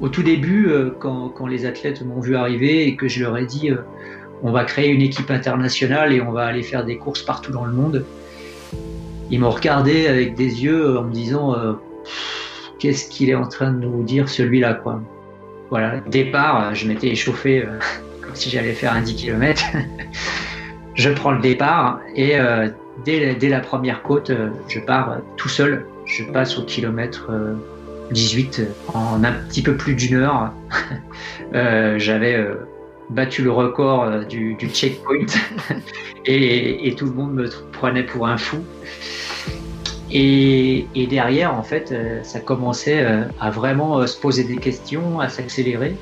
Au tout début, euh, quand, les athlètes m'ont vu arriver et que je leur ai dit on va créer une équipe internationale et on va aller faire des courses partout dans le monde, ils m'ont regardé avec des yeux en me disant qu'est-ce qu'il est en train de nous dire celui-là quoi. Voilà, départ, je m'étais échauffé comme si j'allais faire un 10 km. je prends le départ et dès, la première côte, je pars tout seul. Je passe au kilomètre 18 en un petit peu plus d'une heure. Euh, j'avais euh, battu le record euh, du, checkpoint et, tout le monde me prenait pour un fou. Et, derrière, en fait, ça commençait à vraiment se poser des questions, à s'accélérer.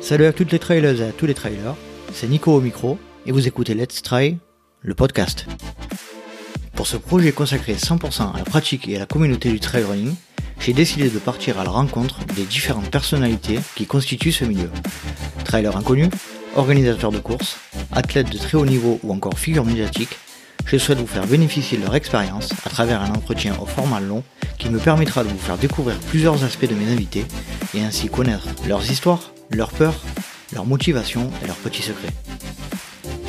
Salut à toutes les trailers et à tous les trailers, c'est Nico au micro et vous écoutez Let's Try, le podcast. Pour ce projet consacré 100% à la pratique et à la communauté du trail running, j'ai décidé de partir à la rencontre des différentes personnalités qui constituent ce milieu. Trailer inconnu, organisateurs de courses, athlètes de très haut niveau ou encore figures médiatiques, je souhaite vous faire bénéficier de leur expérience à travers un entretien au format long qui me permettra de vous faire découvrir plusieurs aspects de mes invités et ainsi connaître leurs histoires, leurs peurs, leurs motivations et leurs petits secrets.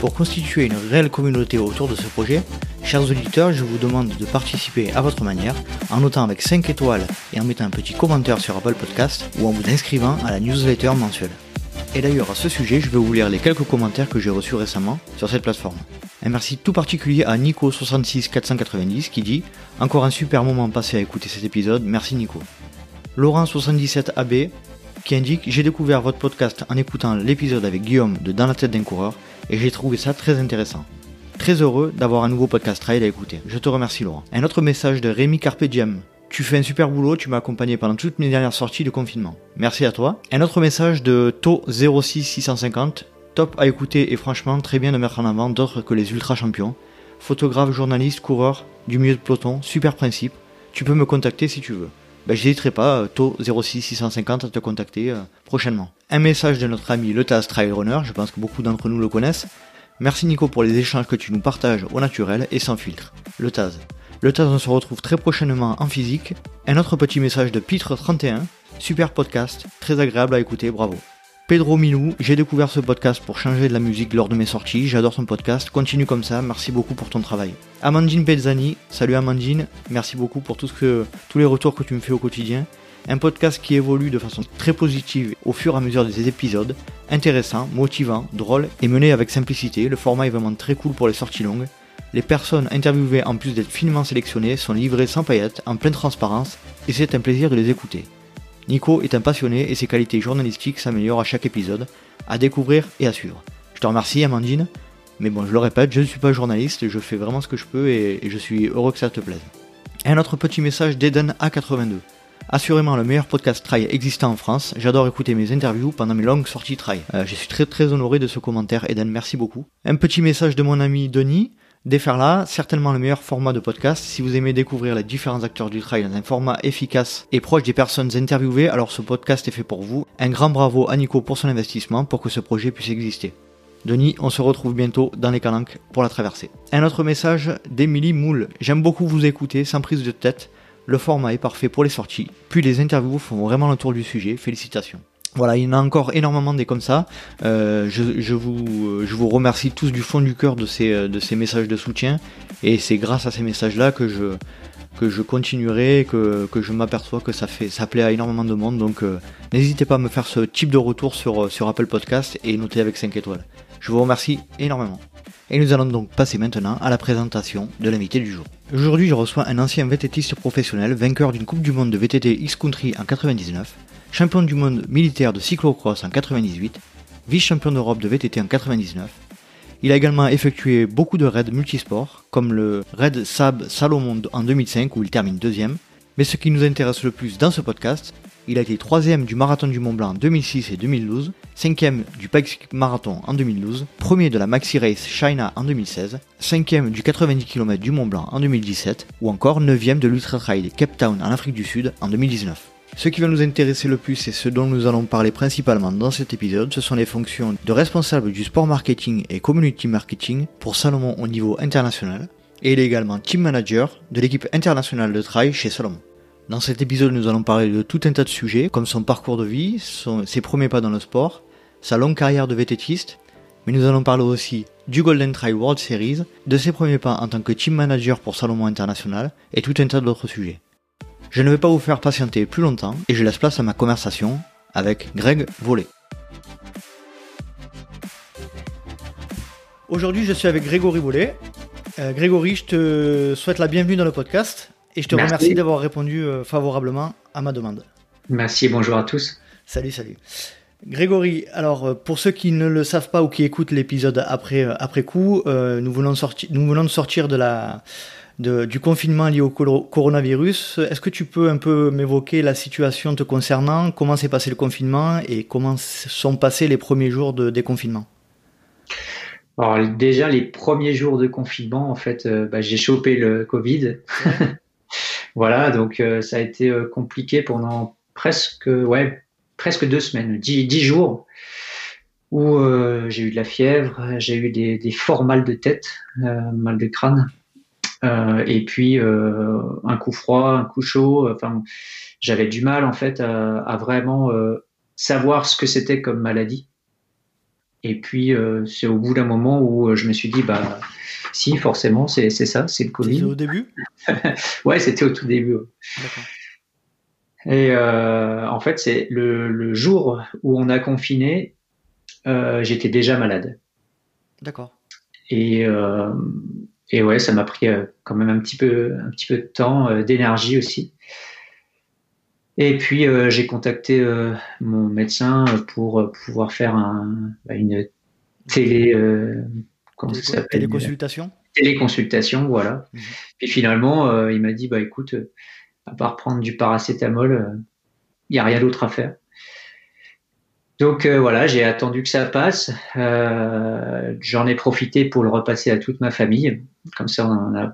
Pour constituer une réelle communauté autour de ce projet, chers auditeurs, je vous demande de participer à votre manière en notant avec 5 étoiles et en mettant un petit commentaire sur Apple Podcast ou en vous inscrivant à la newsletter mensuelle. Et d'ailleurs, à ce sujet, je vais vous lire les quelques commentaires que j'ai reçus récemment sur cette plateforme. Un merci tout particulier à Nico66490 qui dit Encore un super moment passé à écouter cet épisode, merci Nico. Laurent77AB qui indique J'ai découvert votre podcast en écoutant l'épisode avec Guillaume de Dans la tête d'un coureur et j'ai trouvé ça très intéressant. Très heureux d'avoir un nouveau podcast trail à écouter. Je te remercie Laurent. Un autre message de Rémi Carpe Tu fais un super boulot, tu m'as accompagné pendant toutes mes dernières sorties de confinement. Merci à toi. Un autre message de To06650. Top à écouter et franchement très bien de mettre en avant d'autres que les ultra champions. Photographe, journaliste, coureur, du milieu de peloton, super principe. Tu peux me contacter si tu veux ben, j'hésiterai pas, tôt 06 650 à te contacter euh, prochainement. Un message de notre ami le Taz Trail Runner, je pense que beaucoup d'entre nous le connaissent. Merci Nico pour les échanges que tu nous partages au naturel et sans filtre. Le Taz. Le Taz, on se retrouve très prochainement en physique. Un autre petit message de Pitre31. Super podcast, très agréable à écouter, bravo. Pedro Milou, j'ai découvert ce podcast pour changer de la musique lors de mes sorties, j'adore ton podcast, continue comme ça, merci beaucoup pour ton travail. Amandine Pezzani, salut Amandine, merci beaucoup pour tous les retours que tu me fais au quotidien. Un podcast qui évolue de façon très positive au fur et à mesure des épisodes, intéressant, motivant, drôle et mené avec simplicité, le format est vraiment très cool pour les sorties longues. Les personnes interviewées, en plus d'être finement sélectionnées, sont livrées sans paillettes, en pleine transparence, et c'est un plaisir de les écouter. Nico est un passionné et ses qualités journalistiques s'améliorent à chaque épisode, à découvrir et à suivre. Je te remercie Amandine, mais bon je le répète, je ne suis pas journaliste, je fais vraiment ce que je peux et, je suis heureux que ça te plaise. un autre petit message d'Eden A82. Assurément le meilleur podcast trail existant en France, j'adore écouter mes interviews pendant mes longues sorties trail. Euh, je suis très très honoré de ce commentaire Eden, merci beaucoup. Un petit message de mon ami Denis, là, certainement le meilleur format de podcast. Si vous aimez découvrir les différents acteurs du trail dans un format efficace et proche des personnes interviewées, alors ce podcast est fait pour vous. Un grand bravo à Nico pour son investissement pour que ce projet puisse exister. Denis, on se retrouve bientôt dans les calanques pour la traversée. Un autre message d'Emilie Moule. J'aime beaucoup vous écouter sans prise de tête. Le format est parfait pour les sorties. Puis les interviews font vraiment le tour du sujet. Félicitations. Voilà, il y en a encore énormément des comme ça. Euh, je, vous, je vous remercie tous du fond du cœur de ces, de ces messages de soutien. Et c'est grâce à ces messages-là que je, que je continuerai, que, que je m'aperçois que ça, fait, ça plaît à énormément de monde. Donc euh, n'hésitez pas à me faire ce type de retour sur, sur Apple Podcast et noter avec 5 étoiles. Je vous remercie énormément. Et nous allons donc passer maintenant à la présentation de l'invité du jour. Aujourd'hui, je reçois un ancien VTTiste professionnel, vainqueur d'une Coupe du Monde de VTT X-Country en 99, champion du monde militaire de cyclocross en 98, vice-champion d'Europe de VTT en 99. Il a également effectué beaucoup de raids multisports, comme le raid Sab Salomon en 2005 où il termine deuxième. Mais ce qui nous intéresse le plus dans ce podcast, il a été troisième du marathon du Mont Blanc en 2006 et 2012, cinquième du Pacific Marathon en 2012, premier de la Maxi Race China en 2016, cinquième du 90 km du Mont Blanc en 2017, ou encore neuvième de l'Ultra Trail Cape Town en Afrique du Sud en 2019. Ce qui va nous intéresser le plus et ce dont nous allons parler principalement dans cet épisode, ce sont les fonctions de responsable du sport marketing et community marketing pour Salomon au niveau international, et il est également team manager de l'équipe internationale de trail chez Salomon. Dans cet épisode, nous allons parler de tout un tas de sujets, comme son parcours de vie, ses premiers pas dans le sport, sa longue carrière de vététiste, mais nous allons parler aussi du Golden Trail World Series, de ses premiers pas en tant que team manager pour Salomon International et tout un tas d'autres sujets. Je ne vais pas vous faire patienter plus longtemps et je laisse place à ma conversation avec Greg Vollet. Aujourd'hui, je suis avec Grégory Vollet. Euh, Grégory, je te souhaite la bienvenue dans le podcast et je te remercie d'avoir répondu euh, favorablement à ma demande. Merci, bonjour à tous. Salut, salut. Grégory, alors euh, pour ceux qui ne le savent pas ou qui écoutent l'épisode après, après coup, nous, venons de nous venons de sortir de la, du confinement lié au coronavirus. Est-ce que tu peux un peu m'évoquer la situation te concernant Comment s'est passé le confinement et comment sont passés les premiers jours de déconfinement? Alors déjà les premiers jours de confinement, en fait, euh, bah, j'ai chopé le Covid. voilà, donc euh, ça a été euh, compliqué pendant presque, ouais, presque deux semaines, dix, jours où j'ai eu de la fièvre, j'ai eu des, des, forts mal de tête, mal de crâne. Euh, et puis euh, un coup froid, un coup chaud. Enfin, j'avais du mal en fait à, vraiment euh, savoir ce que c'était comme maladie. Et puis c'est au bout d'un moment où je me suis dit bah si forcément c'est ça, c'est le Covid. C'était au début? Ouais, c'était au tout début. Et en fait, c'est le, le, jour où on a confiné, j'étais déjà malade. D'accord. Et et ouais, ça m'a pris euh, quand même un petit peu, un petit peu de temps, euh, d'énergie aussi. Et puis euh, j'ai contacté mon médecin pour pouvoir faire un, bah, une télé, comment ça s'appelle? Téléconsultation. Téléconsultation, voilà. Mhm. Puis finalement, il m'a dit bah écoute, à part prendre du paracétamol, il n'y a rien d'autre à faire. Donc euh, voilà, j'ai attendu que ça passe. Euh, J'en ai profité pour le repasser à toute ma famille. Comme ça, on en a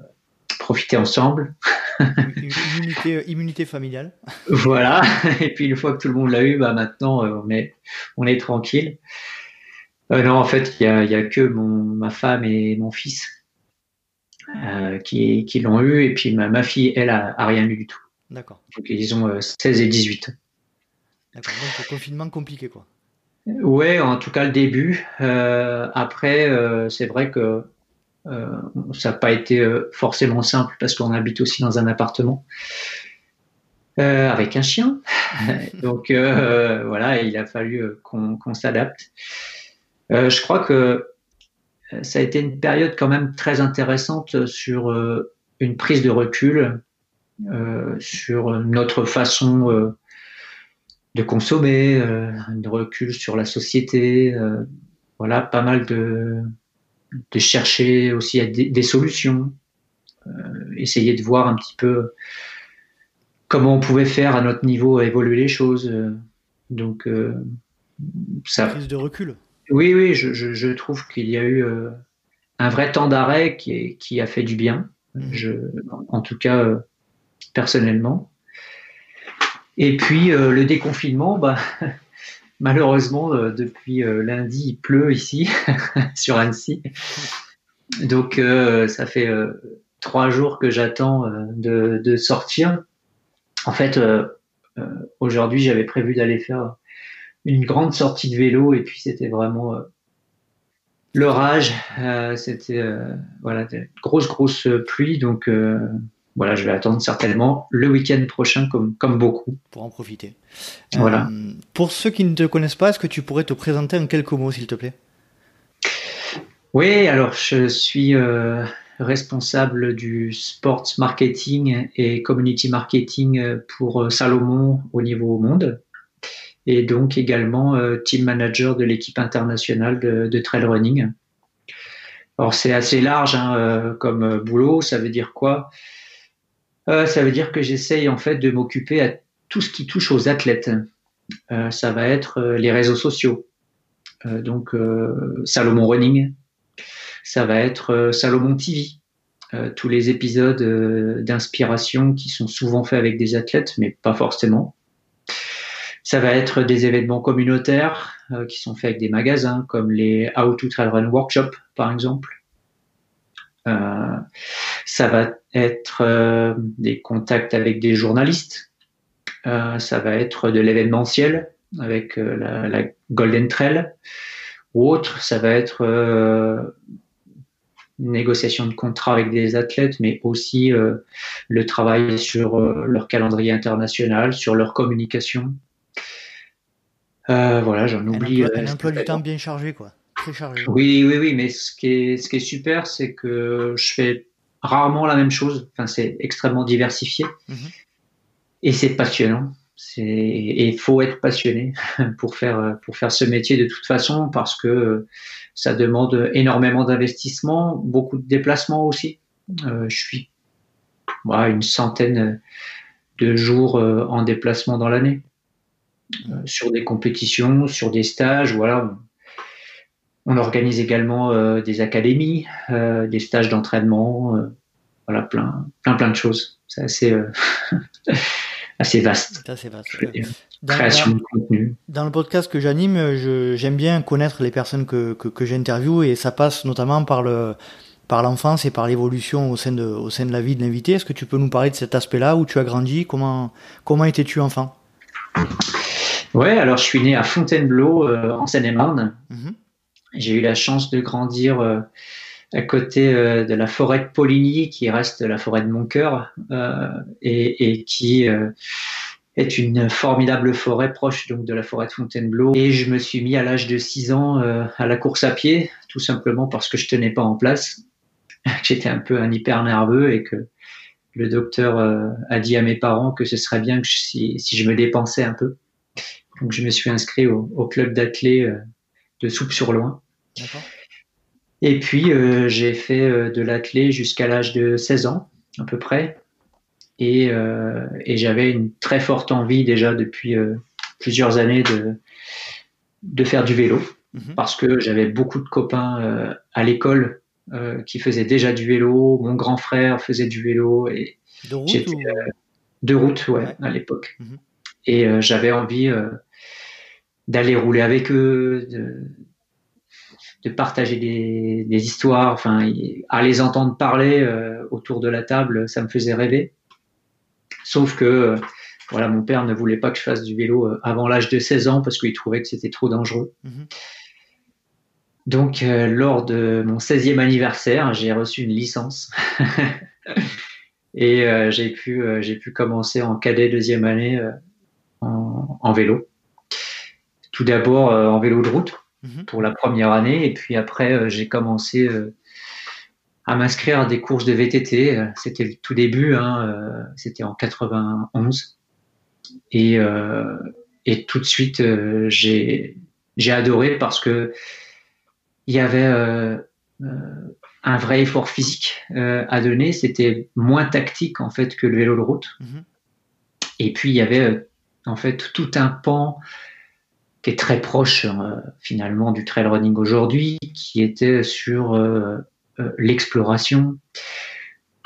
profité ensemble. immunité, immunité, familiale. voilà. Et puis une fois que tout le monde l'a eu, bah maintenant euh, on est on est tranquille. Euh, non, en fait, il y a, y a, que mon, ma femme et mon fils euh, qui, qui l'ont eu, et puis ma, ma fille, elle, a, a rien eu du tout. D'accord. Donc ils ont 16 et 18. D'accord, donc confinement compliqué quoi. Ouais, en tout cas le début. Euh, après, euh, c'est vrai que euh, ça n'a pas été euh, forcément simple parce qu'on habite aussi dans un appartement euh, avec un chien. donc euh, voilà, il a fallu qu'on s'adapte. je crois que ça a été une période quand même très intéressante sur une prise de recul sur notre façon de consommer, euh, de recul sur la société, euh, voilà, pas mal de, de chercher aussi des, des solutions, euh, essayer de voir un petit peu comment on pouvait faire à notre niveau évoluer les choses. donc ça. Prise de recul. Oui, oui, je, je, je trouve qu'il y a eu un vrai temps d'arrêt qui, qui a fait du bien. Mmh. Je, en tout cas, personnellement. Et puis euh, le déconfinement, bah, malheureusement, euh, depuis euh, lundi, il pleut ici, sur Annecy. Donc ça fait trois jours que j'attends de, sortir. En fait, aujourd'hui, j'avais prévu d'aller faire une grande sortie de vélo et puis c'était vraiment l'orage. c'était voilà, de grosses, grosses pluies. Donc voilà, je vais attendre certainement le week-end prochain comme, comme beaucoup. Pour en profiter. Voilà. Euh, pour ceux qui ne te connaissent pas, est-ce que tu pourrais te présenter en quelques mots, s'il te plaît? Oui, alors je suis euh, responsable du sports marketing et community marketing pour euh, Salomon au niveau monde et donc également team manager de l'équipe internationale de, de, trail running. Alors c'est assez large hein, comme boulot, ça veut dire quoi? Euh, ça veut dire que j'essaye en fait de m'occuper à tout ce qui touche aux athlètes. Euh, ça va être euh, les réseaux sociaux, donc Salomon Running. Ça va être Salomon TV, tous les épisodes d'inspiration qui sont souvent faits avec des athlètes, mais pas forcément. Ça va être des événements communautaires qui sont faits avec des magasins, comme les How to Trail Run Workshop, par exemple. ça va être des contacts avec des journalistes. ça va être de l'événementiel avec la, la, Golden Trail ou autre. Ça va être négociation de contrats avec des athlètes, mais aussi euh, le travail sur euh, leur calendrier international, sur leur communication. Euh, voilà, j'en oublie. Un emploi, du temps bien chargé, quoi. Très chargé. Oui, oui, oui, mais ce qui est, ce qui est super, c'est que je fais rarement la même chose. Enfin, c'est extrêmement diversifié. Mhm. Et c'est passionnant. Et il faut être passionné pour faire, pour faire ce métier de toute façon parce que ça demande énormément d'investissement, beaucoup de déplacements aussi. Euh, je suis une centaine de jours euh, en déplacement dans l'année, euh, sur des compétitions, sur des stages. Voilà. On organise également des académies, des stages d'entraînement, voilà, plein, plein, plein de choses. C'est assez, assez vaste. C'est assez vaste. Dans, création de contenu. Dans le podcast que j'anime, j'aime bien connaître les personnes que, que, que j'interviewe et ça passe notamment par le par l'enfance et par l'évolution au sein de au sein de la vie de l'invité. Est-ce que tu peux nous parler de cet aspect-là où tu as grandi Comment comment étais-tu enfant? Ouais, alors je suis né à Fontainebleau euh, en Seine-et-Marne. Mhm. J'ai eu la chance de grandir euh, à côté euh, de la forêt de Poligny, qui reste la forêt de mon cœur, et, et, qui est une formidable forêt proche donc de la forêt de Fontainebleau. Et je me suis mis à l'âge de 6 ans euh, à la course à pied, tout simplement parce que je tenais pas en place. J'étais un peu un hyper nerveux et que le docteur euh, a dit à mes parents que ce serait bien que si, je me dépensais un peu. Donc je me suis inscrit au, club d'athlètes euh, de Soupe sur Loin. Et puis j'ai fait de l'athlète jusqu'à l'âge de 16 ans à peu près. Euh, et, j'avais une très forte envie déjà depuis euh, plusieurs années de, de faire du vélo mhm. parce que j'avais beaucoup de copains euh, à l'école qui faisaient déjà du vélo. Mon grand frère faisait du vélo et de route, ou... de route ouais, à l'époque. Mhm. Et j'avais envie d'aller rouler avec eux, de, de partager des, des, histoires, enfin, à les entendre parler autour de la table, ça me faisait rêver. Sauf que euh, voilà, mon père ne voulait pas que je fasse du vélo euh, avant l'âge de 16 ans parce qu'il trouvait que c'était trop dangereux. Mhm. Donc, euh, lors de mon 16e anniversaire, j'ai reçu une licence. et j'ai pu, j'ai pu commencer en cadet deuxième année en, vélo. Tout d'abord en vélo de route mhm. pour la première année. Et puis après, j'ai commencé à m'inscrire à des courses de VTT. Euh, c'était le tout début, hein, euh, c'était en 91. Et, euh, et tout de suite, j'ai j'ai adoré parce que il y avait un vrai effort physique à donner. C'était moins tactique en fait que le vélo de route. Mhm. Et puis il y avait en fait tout un pan qui est très proche finalement du trail running aujourd'hui, qui était sur euh, l'exploration,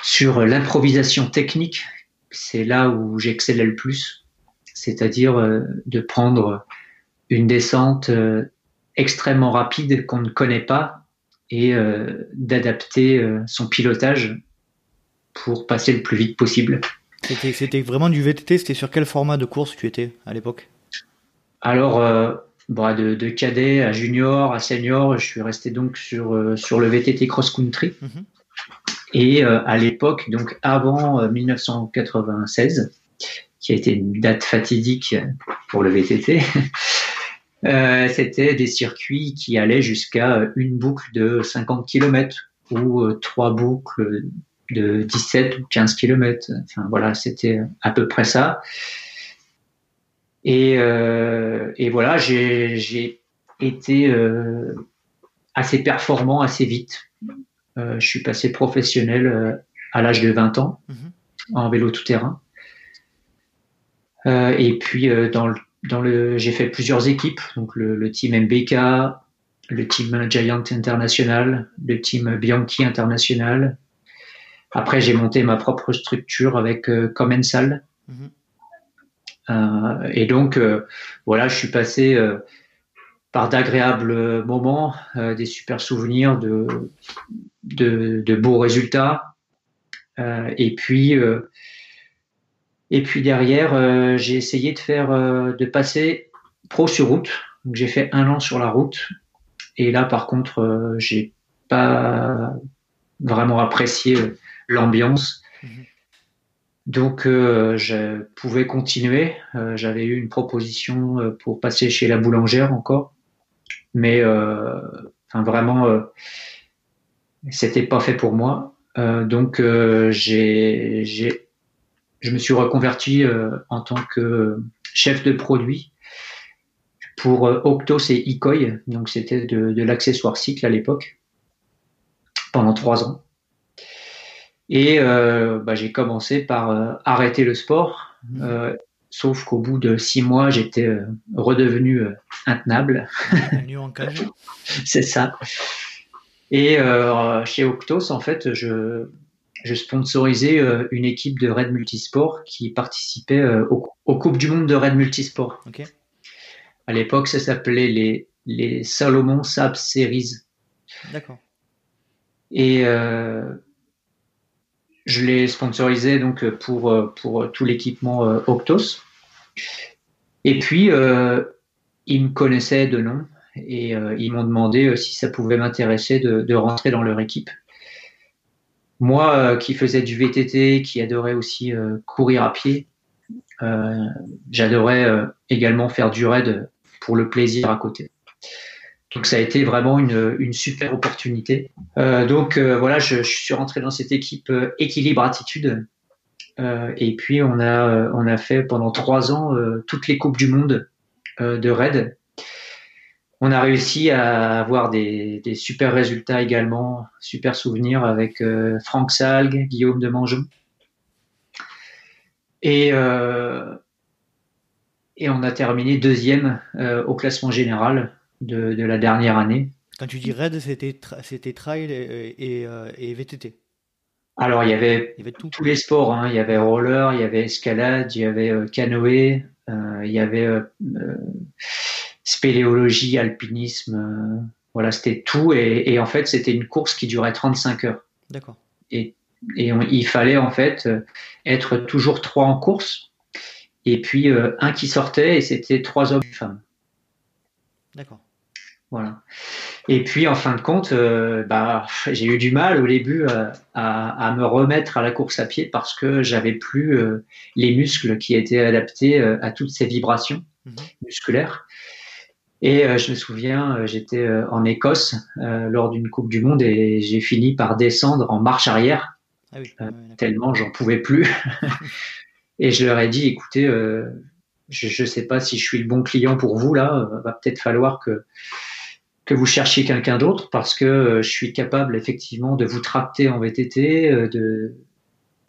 sur l'improvisation technique. C'est là où j'excellais le plus, c'est-à-dire euh, de prendre une descente euh, extrêmement rapide qu'on ne connaît pas et d'adapter son pilotage pour passer le plus vite possible. C'était vraiment du VTT, c'était sur quel format de course tu étais à l'époque? Alors, bah, de, de, cadet à junior à senior, je suis resté donc sur, euh, sur le VTT cross country. Mhm. Et euh, à l'époque, donc avant 1996, euh, qui a été une date fatidique pour le VTT, c'était des circuits qui allaient jusqu'à une boucle de 50 km ou trois boucles de 17 ou 15 km. Enfin voilà, c'était à peu près ça. Et, euh, et voilà, j'ai été euh, assez performant assez vite. Euh, je suis passé professionnel à l'âge de 20 ans mhm. en vélo tout-terrain. Et puis dans le, dans le, j'ai fait plusieurs équipes, donc le, le, team MBK, le team Giant International, le team Bianchi International. Après, j'ai monté ma propre structure avec Commensal. Mhm. Et donc, euh, voilà, je suis passé euh, par d'agréables moments, des super souvenirs, de, de, beaux résultats. et puis et puis derrière, j'ai essayé de faire de passer pro sur route. j'ai fait un an sur la route. Et là, par contre, j'ai pas vraiment apprécié l'ambiance. Mhm. Donc, euh, je pouvais continuer. Euh, j'avais eu une proposition euh, pour passer chez la boulangère encore, mais enfin vraiment, c'était pas fait pour moi. donc, j'ai, je me suis reconverti en tant que chef de produit pour Octos et Icoy. Donc, c'était de l'accessoire cycle à l'époque pendant trois ans. Et euh, bah, j'ai commencé par euh, arrêter le sport, mmh. euh, sauf qu'au bout de six mois, j'étais redevenu intenable. C'est ça. Et chez Octos, en fait, je, je sponsorisais une équipe de Red Multisport qui participait aux, Coupes du Monde de Red Multisport. À l'époque, ça s'appelait les, les Salomon Sab Series. D'accord. Et je l'ai sponsorisé donc pour, pour tout l'équipement Octos. Et puis, ils me connaissaient de nom et ils m'ont demandé si ça pouvait m'intéresser de, de, rentrer dans leur équipe. Moi, qui faisais du VTT, qui adorais aussi courir à pied, j'adorais également faire du raid pour le plaisir à côté. Donc ça a été vraiment une, super opportunité. Euh, donc euh, voilà, je, suis rentré dans cette équipe euh, équilibre attitude. Et puis on a on a fait pendant trois ans toutes les coupes du monde de raid. On a réussi à avoir des, des, super résultats également, super souvenirs avec Franck Salgue, Guillaume de Mangeon. Et et on a terminé deuxième au classement général de, la dernière année. Quand tu dis raid, c'était c'était trail et, euh, et, VTT. Alors il y avait, tous les sports. Hein. Il y avait roller, il y avait escalade, il y avait euh, canoë, euh, il y avait spéléologie, alpinisme. voilà, c'était tout. Et, en fait, c'était une course qui durait 35 heures. D'accord. Et, et il fallait en fait être toujours trois en course. Et puis un qui sortait et c'était trois hommes et femmes. D'accord. Voilà. Et puis en fin de compte, euh, bah, j'ai eu du mal au début euh, à, me remettre à la course à pied parce que j'avais plus euh, les muscles qui étaient adaptés à toutes ces vibrations mhm. musculaires. Et je me souviens, j'étais en Écosse lors d'une Coupe du Monde et j'ai fini par descendre en marche arrière ah tellement j'en pouvais plus. et je leur ai dit, écoutez, je ne sais pas si je suis le bon client pour vous là, va peut-être falloir que que vous cherchiez quelqu'un d'autre parce que euh, je suis capable effectivement de vous tracter en VTT, euh, de,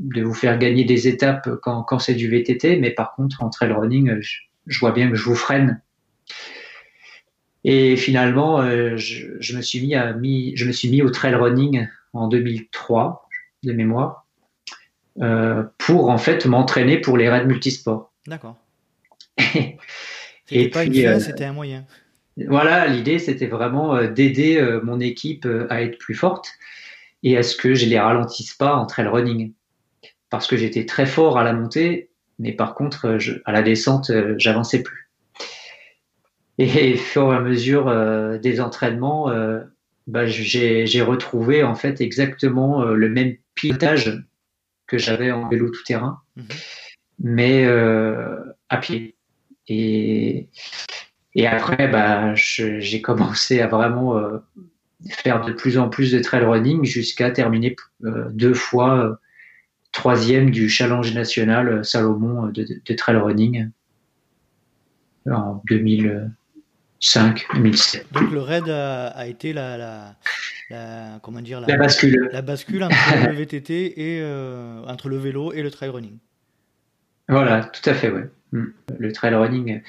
de vous faire gagner des étapes quand, quand c'est du VTT, mais par contre en trail running, je, vois bien que je vous freine. Et finalement, euh, je, je, me suis mis à mis, je me suis mis au trail running en 2003 de mémoire euh, pour en fait m'entraîner pour les raids multisports. D'accord. C'était pas une fin, c'était un moyen. Voilà, l'idée c'était vraiment euh, d'aider euh, mon équipe euh, à être plus forte et à ce que je les ralentisse pas en trail running. Parce que j'étais très fort à la montée, mais par contre, à la descente, j'avançais plus. Et au fur et à mesure des entraînements, bah, j'ai retrouvé en fait exactement le même pilotage que j'avais en vélo tout terrain, mhm. mais à pied. Et et après, bah, j'ai commencé à vraiment euh, faire de plus en plus de trail running jusqu'à terminer euh, deux fois euh, troisième du challenge national Salomon de, de, trail running en 2005, 2007. Donc le raid a, été la, la, comment dire la, bascule, la bascule entre le VTT et entre le vélo et le trail running. Voilà, tout à fait, ouais. Mm. Le trail running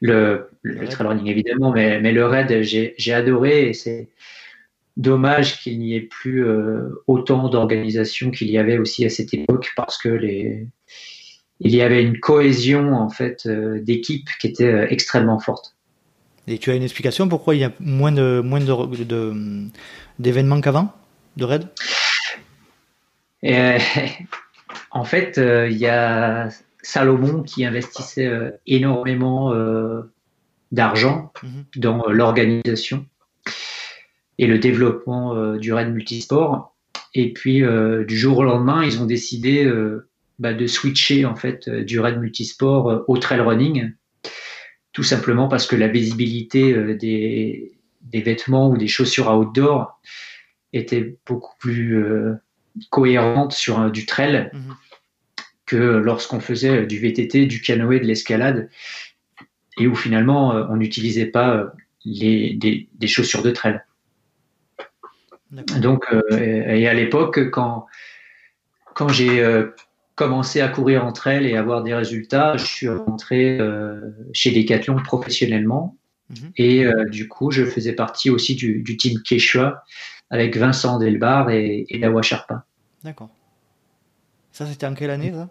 le, le trail running évidemment, mais, mais le raid, j'ai adoré et c'est dommage qu'il n'y ait plus euh, autant d'organisations qu'il y avait aussi à cette époque parce que les, il y avait une cohésion en fait euh, d'équipes qui était euh, extrêmement forte. Et tu as une explication pourquoi il y a moins de moins de d'événements qu'avant de raid Et, en fait, il y a Salomon qui investissait énormément d'argent mhm. dans l'organisation et le développement du raid multisport. Et puis, du jour au lendemain, ils ont décidé bah, de switcher en fait du raid multisport au trail running tout simplement parce que la visibilité euh, des, vêtements ou des chaussures outdoor était beaucoup plus euh, cohérente sur du trail mhm. Que lorsqu'on faisait du VTT, du canoë, de l'escalade, et où finalement euh, on n'utilisait pas les, des, chaussures de trail. Donc, et à l'époque, quand, quand j'ai commencé à courir entre elles et avoir des résultats, je suis rentré euh, chez Decathlon professionnellement. Mhm. Et euh, du coup, je faisais partie aussi du, team Quechua avec Vincent Delbar et, et Sharpa. D'accord. Ça, c'était en quelle année, ça?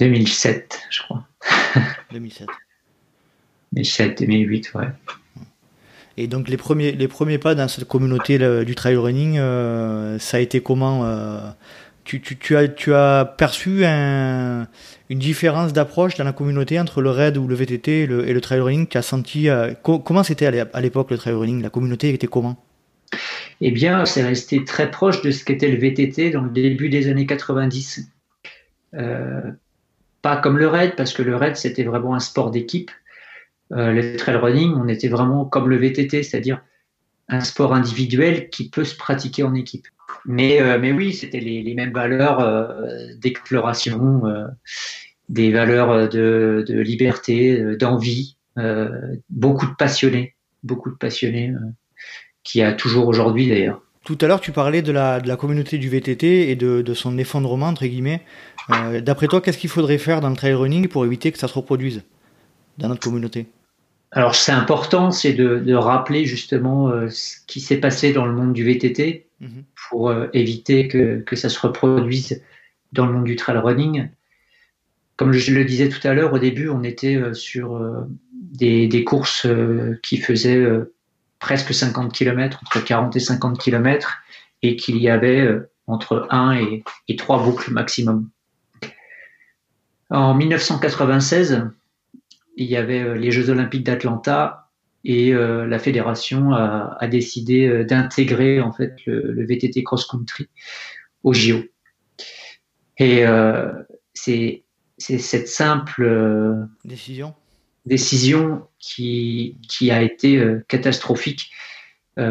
2007, je crois. 2007. 2007, 2008, ouais. Et donc les premiers, les premiers pas dans cette communauté du trail running, euh, ça a été comment tu, as, tu as perçu une différence d'approche dans la communauté entre le raid ou le VTT et le, trail running? Tu as senti euh, comment c'était à l'époque le trail running? La communauté était comment? Eh bien, c'est resté très proche de ce qu'était le VTT dans le début des années 90. Pas comme le raid, parce que le raid c'était vraiment un sport d'équipe. Euh, le trail running, on était vraiment comme le VTT, c'est-à-dire un sport individuel qui peut se pratiquer en équipe. Mais, euh, mais oui, c'était les, mêmes valeurs euh, d'exploration, des valeurs de, liberté, d'envie, beaucoup de passionnés, beaucoup de passionnés, qui a toujours aujourd'hui d'ailleurs. Tout à l'heure, tu parlais de la, communauté du VTT et de son effondrement, entre guillemets. D'après toi, qu'est-ce qu'il faudrait faire dans le trail running pour éviter que ça se reproduise dans notre communauté? Alors c'est important, c'est de, rappeler justement euh, ce qui s'est passé dans le monde du VTT mhm. pour euh, éviter que, ça se reproduise dans le monde du trail running. Comme je le disais tout à l'heure, au début, on était euh, sur des, courses qui faisaient presque 50 km, entre 40 et 50 km, et qu'il y avait entre 1 et, et 3 boucles maximum. En 1996, il y avait euh, les Jeux Olympiques d'Atlanta et euh, la fédération a, décidé euh, d'intégrer en fait le, VTT cross country au JO. Et c'est cette simple décision décision qui, qui a été catastrophique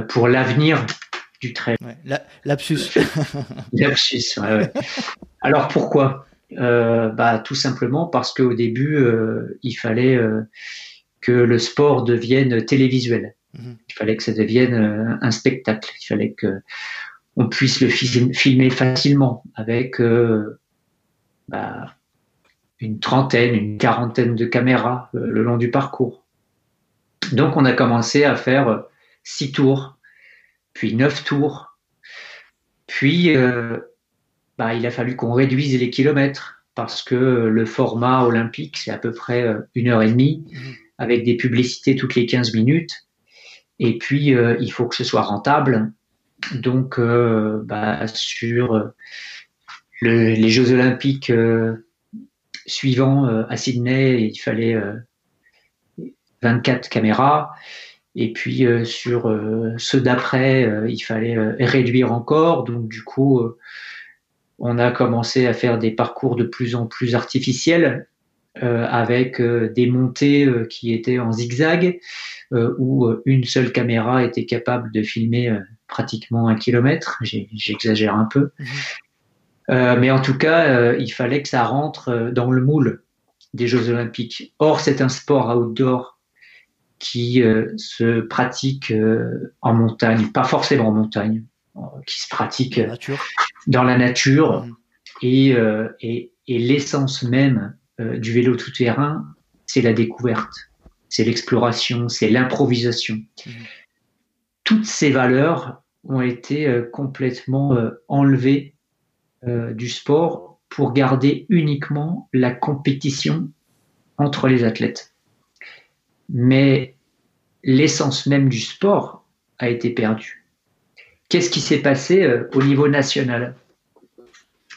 pour l'avenir du trail. Ouais, lapsus. lapsus, ouais, Alors pourquoi? Euh, bah, Tout simplement parce qu'au début, euh, il fallait euh, que le sport devienne télévisuel. Mhm. Il fallait que ça devienne un spectacle. Il fallait que on puisse le filmer facilement avec bah, une trentaine, une quarantaine de caméras le long du parcours. Donc on a commencé à faire six tours, puis neuf tours, puis bah, il a fallu qu'on réduise les kilomètres parce que le format olympique, c'est à peu près euh, une heure et demie mmh. avec des publicités toutes les 15 minutes. Et puis, euh, il faut que ce soit rentable. Donc, euh, bah, sur les Jeux olympiques suivants à Sydney, il fallait 24 caméras. Et puis sur ceux d'après, il fallait réduire encore. Donc du coup, on a commencé à faire des parcours de plus en plus artificiels euh, avec euh, des montées euh, qui étaient en zigzag où une seule caméra était capable de filmer pratiquement un kilomètre. J'exagère un peu. Mhm. mais en tout cas, il fallait que ça rentre dans le moule des Jeux Olympiques. Or, c'est un sport outdoor qui se pratique en montagne, pas forcément en montagne, qui se pratique dans la nature. Mm. Euh, et, l'essence même euh, du vélo tout-terrain, c'est la découverte, c'est l'exploration, c'est l'improvisation. Mm. Toutes ces valeurs ont été euh, complètement enlevées du sport pour garder uniquement la compétition entre les athlètes. Mais l'essence même du sport a été perdue. Qu'est-ce qui s'est passé euh, au niveau national?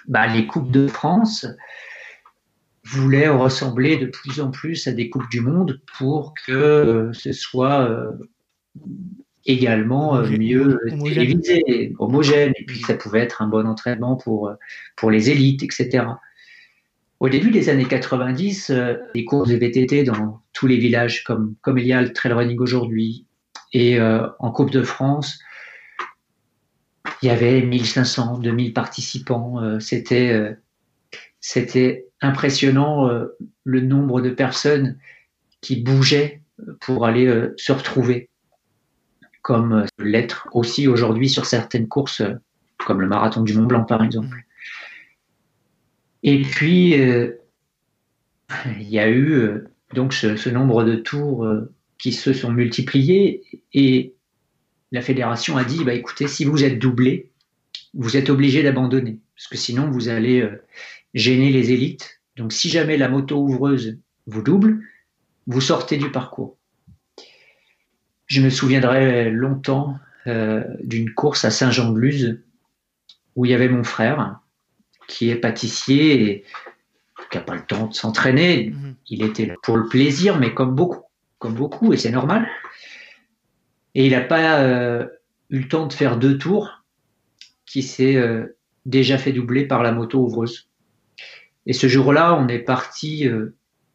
Bah, les Coupes de France voulaient ressembler de plus en plus à des Coupes du Monde pour que ce soit également mieux télévisé, homogène, et puis ça pouvait être un bon entraînement pour, pour les élites, etc. Au début des années 90, euh, les courses de VTT dans tous les villages, comme, comme il y a le trail running aujourd'hui, et euh, en Coupe de France, il y avait 1500, 2000 participants. Euh, c'était, c'était impressionnant le nombre de personnes qui bougeaient pour aller se retrouver, comme l'être aussi aujourd'hui sur certaines courses, comme le marathon du Mont Blanc par exemple. Et puis, euh, il y a eu euh, donc ce, nombre de tours euh, qui se sont multipliés et la fédération a dit, bah, écoutez, si vous êtes doublé, vous êtes obligé d'abandonner, parce que sinon vous allez gêner les élites. Donc si jamais la moto ouvreuse vous double, vous sortez du parcours. Je me souviendrai longtemps d'une course à Saint-Jean-de-Luz où il y avait mon frère qui est pâtissier et qui n'a pas le temps de s'entraîner. Mhm. Il était là pour le plaisir, mais comme beaucoup, comme beaucoup, et c'est normal. Et il n'a pas euh, eu le temps de faire deux tours, qui s'est euh, déjà fait doubler par la moto ouvreuse. Et ce jour-là, on est parti euh,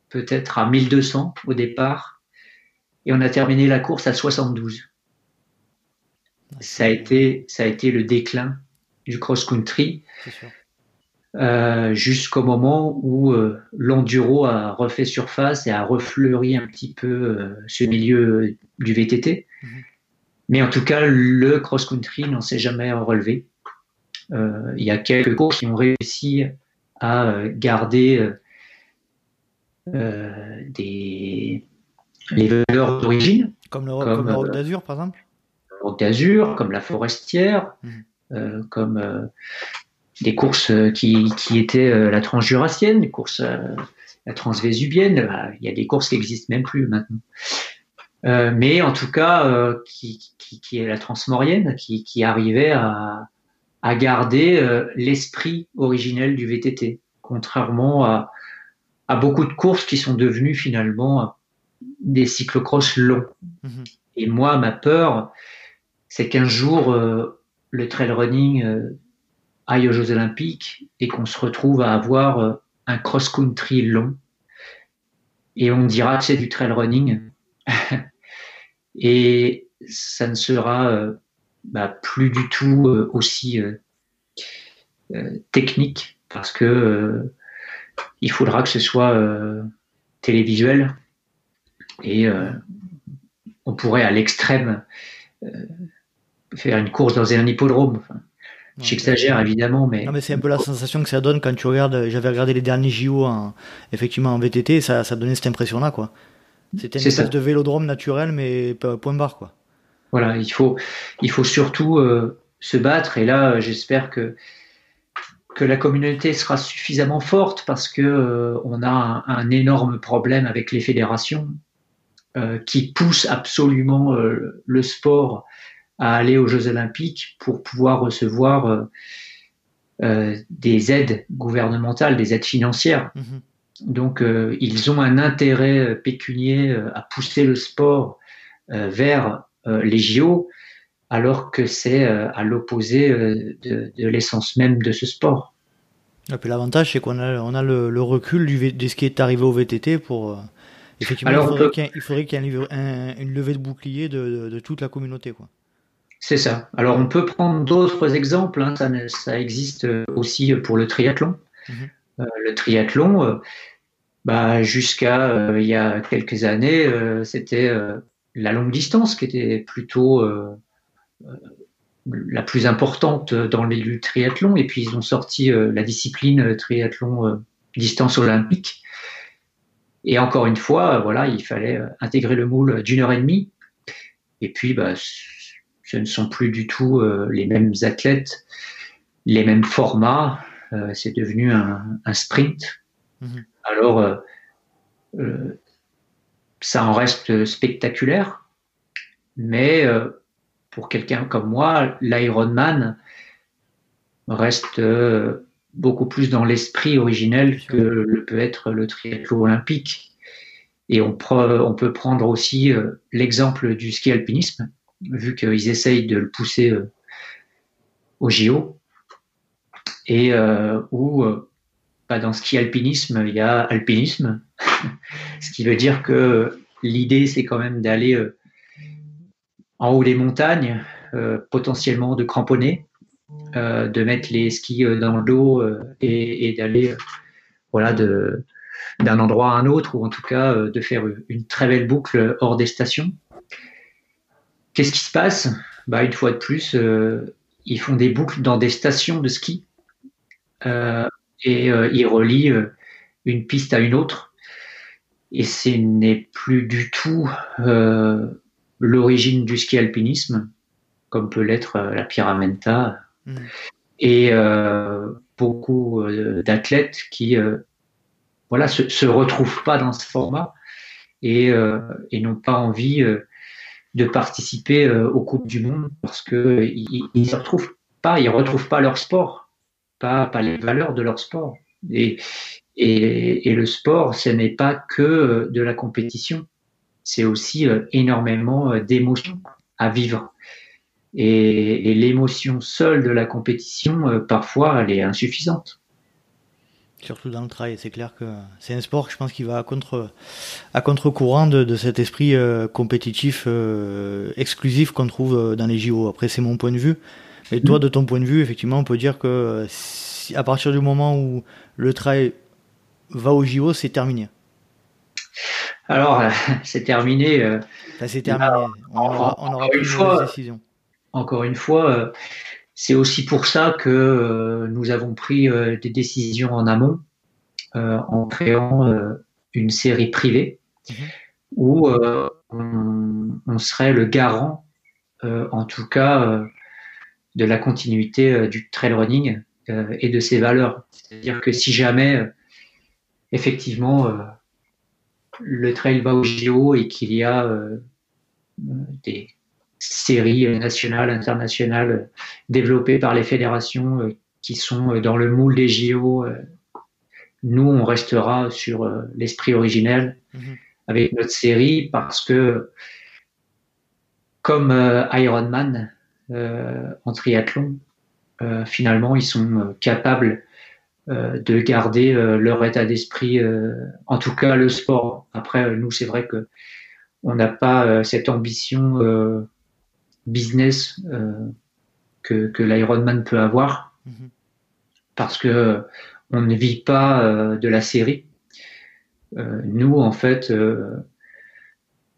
peut-être à 1200 au départ, et on a terminé la course à 72. Ça a été, ça a été le déclin du cross-country. Euh, jusqu'au moment où euh, l'enduro a refait surface et a refleuri un petit peu euh, ce milieu du VTT. Mhm. Mais en tout cas, le cross-country n'en s'est jamais relevé. Il y a quelques courses qui ont réussi à garder des les valeurs d'origine. Comme le, Rock d'Azur, par exemple d'Azur, comme la Forestière, mhm. comme des courses euh, qui, qui étaient euh, la transjurassienne, des courses euh, la transvésubienne. Bah, il y a des courses qui existent même plus maintenant. mais en tout cas, qui, qui, qui, est la transmorienne, qui, qui arrivait à, à garder l'esprit originel du VTT, contrairement à, à beaucoup de courses qui sont devenues finalement des cyclocross longs. Mhm. Et moi, ma peur, c'est qu'un jour, le trail running aille aux Jeux Olympiques et qu'on se retrouve à avoir euh, un cross-country long. Et on dira que c'est du trail running. Et ça ne sera euh, bah, plus du tout euh, aussi technique parce que il faudra que ce soit télévisuel. Et on pourrait à l'extrême faire une course dans un hippodrome. J'exagère évidemment, mais. Non, mais c'est un peu la sensation que ça donne quand tu regardes. J'avais regardé les derniers JO en, effectivement en VTT, ça, ça donnait cette impression-là, quoi. C'était une espèce de vélodrome naturel, mais point barre, quoi. Voilà, il faut, il faut surtout euh, se battre, et là, j'espère que que la communauté sera suffisamment forte parce que euh, on a un, un, énorme problème avec les fédérations euh, qui poussent absolument le sport à aller aux Jeux Olympiques pour pouvoir recevoir euh, euh, des aides gouvernementales, des aides financières. Mhm. Donc, euh, ils ont un intérêt pécunier à pousser le sport vers les JO, alors que c'est à l'opposé de, l'essence même de ce sport. Et puis l'avantage, c'est qu'on a, on a le, recul du, de ce qui est arrivé au VTT pour. effectivement, il faudrait qu'il y ait, une levée de bouclier de, de toute la communauté. Quoi. C'est ça. Alors on peut prendre d'autres exemples, hein. ça, existe aussi pour le triathlon. Mhm. Euh, le triathlon, euh, bah, jusqu'à euh, il y a quelques années, c'était la longue distance qui était plutôt la plus importante dans les triathlon. Et puis ils ont sorti la discipline triathlon distance olympique. Et encore une fois, voilà, il fallait intégrer le moule d'une heure et demie. Et puis, bah, ce ne sont plus du tout euh, les mêmes athlètes, les mêmes formats. Euh, c'est devenu un, sprint. Mhm. Alors, euh, ça en reste spectaculaire, mais pour quelqu'un comme moi, l'Ironman reste beaucoup plus dans l'esprit originel que le peut être le triathlon olympique. Et on, on peut prendre aussi l'exemple du ski alpinisme, vu qu'ils essayent de le pousser au JO, et où pas dans ski alpinisme, il y a alpinisme, ce qui veut dire que l'idée c'est quand même d'aller en haut des montagnes, euh, potentiellement de cramponner, euh, de mettre les skis euh, dans le dos et, d'aller voilà, d'un endroit à un autre, ou en tout cas de faire une très belle boucle hors des stations. Qu'est-ce qui se passe? Bah, Une fois de plus, ils font des boucles dans des stations de ski et ils relient une piste à une autre. Et ce n'est plus du tout l'origine du ski alpinisme, comme peut l'être euh, la pyramenta, mm. et euh, beaucoup euh, d'athlètes qui voilà se, se retrouvent pas dans ce format et, et n'ont pas envie de participer aux coupes du monde parce que ils, ne retrouvent pas, ils retrouvent pas leur sport, pas les valeurs de leur sport. Et, le sport, ce n'est pas que de la compétition c'est aussi euh, énormément euh, d'émotions à vivre. Et, l'émotion seule de la compétition, euh, parfois, elle est insuffisante. Surtout dans le trail, c'est clair que c'est un sport, je pense, qui va à contre à contre-courant de, cet esprit compétitif exclusif qu'on trouve dans les JO. Après, c'est mon point de vue. Mais toi, mm. de ton point de vue, effectivement, on peut dire que à partir du moment où le trail va au JO, c'est terminé. Alors, c'est terminé. Euh, c'est terminé. on aura, plus une fois, décision. Encore une fois, euh, c'est aussi pour ça que euh, nous avons pris des décisions en amont en créant une série privée mhm. où on, serait le garant, en tout cas, de la continuité du trail running et de ses valeurs. C'est-à-dire que si jamais, effectivement, le trail va au JO et qu'il y a euh, des séries nationales, internationales développées par les fédérations euh, qui sont euh, dans le moule des JO, nous, on restera sur l'esprit originel mhm. avec notre série parce que, comme Ironman en triathlon, finalement, ils sont capables euh, de garder euh, leur état d'esprit, euh, en tout cas le sport. Après, nous, c'est vrai que on n'a pas cette ambition business que, que l'Ironman peut avoir, mhm. parce que on ne vit pas de la série. nous, en fait,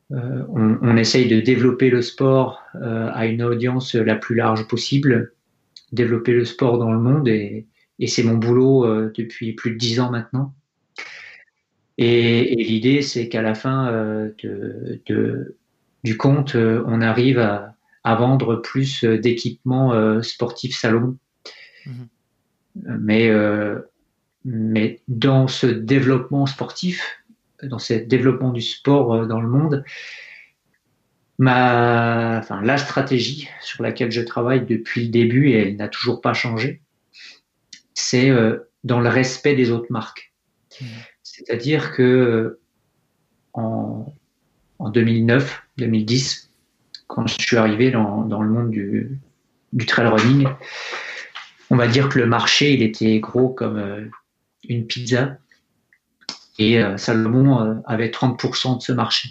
on, on, essaye de développer le sport à une audience la plus large possible, développer le sport dans le monde et, et c'est mon boulot euh, depuis plus de dix ans maintenant. Et, l'idée, c'est qu'à la fin euh, de, du compte, euh, on arrive à, vendre plus d'équipements sportifs salon. Mhm. Mais, mais dans ce développement sportif, dans ce développement du sport dans le monde, ma, enfin, la stratégie sur laquelle je travaille depuis le début, et elle n'a toujours pas changé, c'est euh, dans le respect des autres marques. Mmh. C'est-à-dire que euh, en, 2009, 2010, quand je suis arrivé dans, le monde du, trail running, on va dire que le marché, il était gros comme euh, une pizza. Et Salomon avait 30% de ce marché.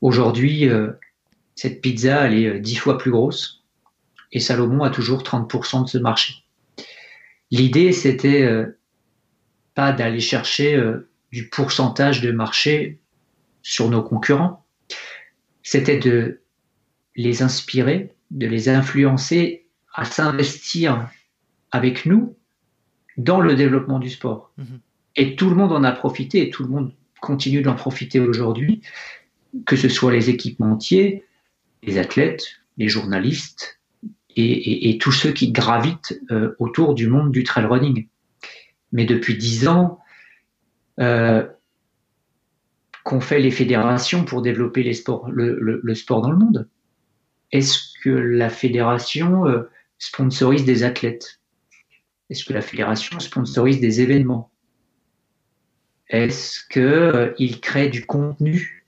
Aujourd'hui, cette pizza, elle est dix fois plus grosse. Et Salomon a toujours 30% de ce marché. L'idée, c'était euh, pas d'aller chercher euh, du pourcentage de marché sur nos concurrents, c'était de les inspirer, de les influencer à s'investir avec nous dans le développement du sport. Mhm. Et tout le monde en a profité, et tout le monde continue d'en profiter aujourd'hui, que ce soit les équipementiers, les athlètes, les journalistes, et, tous ceux qui gravitent euh, autour du monde du trail running. Mais depuis dix ans, euh, qu'ont fait les fédérations pour développer les sports, le, sport dans le monde. Est-ce que la fédération euh, sponsorise des athlètes? Est-ce que la fédération sponsorise des événements? Est-ce qu'ils créent du contenu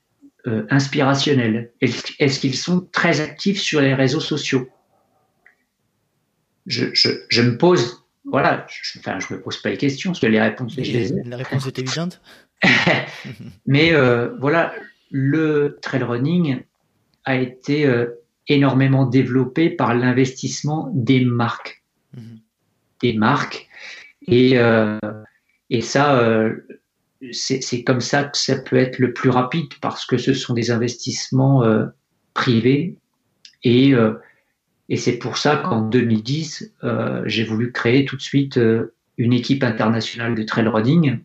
inspirationnel? Est-ce qu'ils sont très actifs sur les réseaux sociaux? Je, je, me pose, voilà, je, enfin, je me pose pas les questions parce que les réponses. La réponse est évidente. Mais euh, voilà, le trail running a été euh, énormément développé par l'investissement des marques, mhm. des marques, et euh, et ça, c'est comme ça que ça peut être le plus rapide parce que ce sont des investissements privés et et c'est pour ça qu'en 2010, euh, j'ai voulu créer tout de suite une équipe internationale de trail running.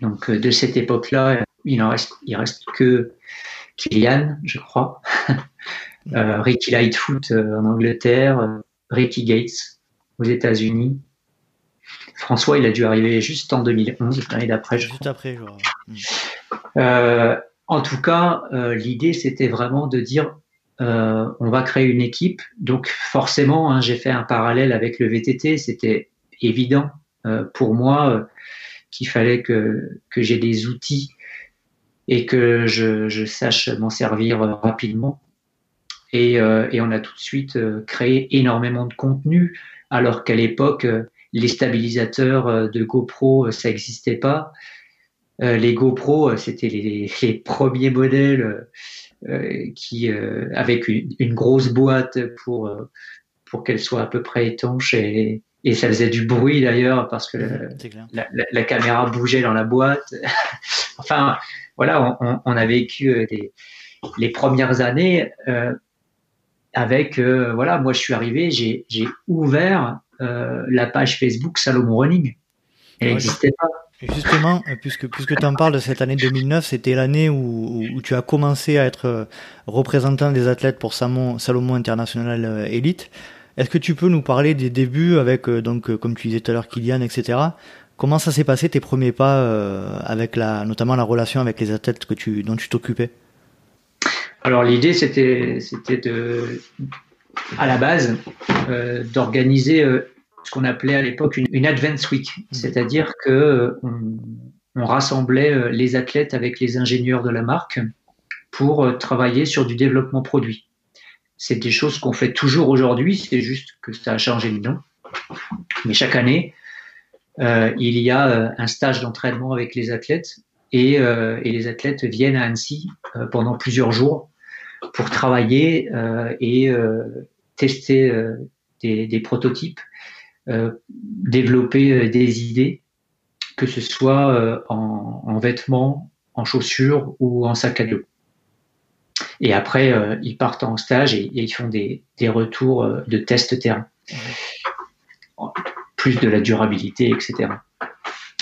Donc euh, de cette époque-là, il en reste, il reste que Kylian, je crois, euh, Ricky Lightfoot en Angleterre, Ricky Gates aux États-Unis. François, il a dû arriver juste en 2011, l'année d'après, je Juste après, en tout cas, l'idée, c'était vraiment de dire euh, on va créer une équipe. Donc forcément, hein, j'ai fait un parallèle avec le VTT. C'était évident euh, pour moi euh, qu'il fallait que, que j'ai des outils et que je, je sache m'en servir rapidement. Et, et, on a tout de suite créé énormément de contenu, alors qu'à l'époque, les stabilisateurs de GoPro, ça n'existait pas. les GoPro, c'était les, les, premiers modèles euh, qui euh, avec une, grosse boîte pour euh, pour qu'elle soit à peu près étanche et, et ça faisait du bruit d'ailleurs parce que la, la, caméra bougeait dans la boîte. enfin, voilà, on, on, a vécu des, les premières années euh, avec, voilà, moi je suis arrivé, j'ai ouvert euh, la page Facebook Salomon Running. Elle n'existait pas. Justement, euh, puisque, puisque tu en parles de cette année 2009, c'était l'année où, où, tu as commencé à être euh, représentant des athlètes pour Salomon, Salomon International euh, Elite. Est-ce que tu peux nous parler des débuts avec, donc, comme tu disais tout à l'heure, Kylian, etc. Comment ça s'est passé tes premiers pas avec la, notamment la relation avec les athlètes que tu, dont tu t'occupais? Alors l'idée c'était, c'était de, à la base, euh, d'organiser ce qu'on appelait à l'époque une, Advance Week, c'est-à-dire que euh, on, rassemblait euh, les athlètes avec les ingénieurs de la marque pour euh, travailler sur du développement produit. C'est des choses qu'on fait toujours aujourd'hui, c'est juste que ça a changé de nom. Mais chaque année, il y a un stage d'entraînement avec les athlètes et, les athlètes viennent à Annecy pendant plusieurs jours pour travailler et tester des, prototypes euh, développer euh, des idées, que ce soit euh, en, vêtements, en chaussures ou en sac à dos. Et après, ils partent en stage et, ils font des, retours de tests terrain. Plus de la durabilité, etc.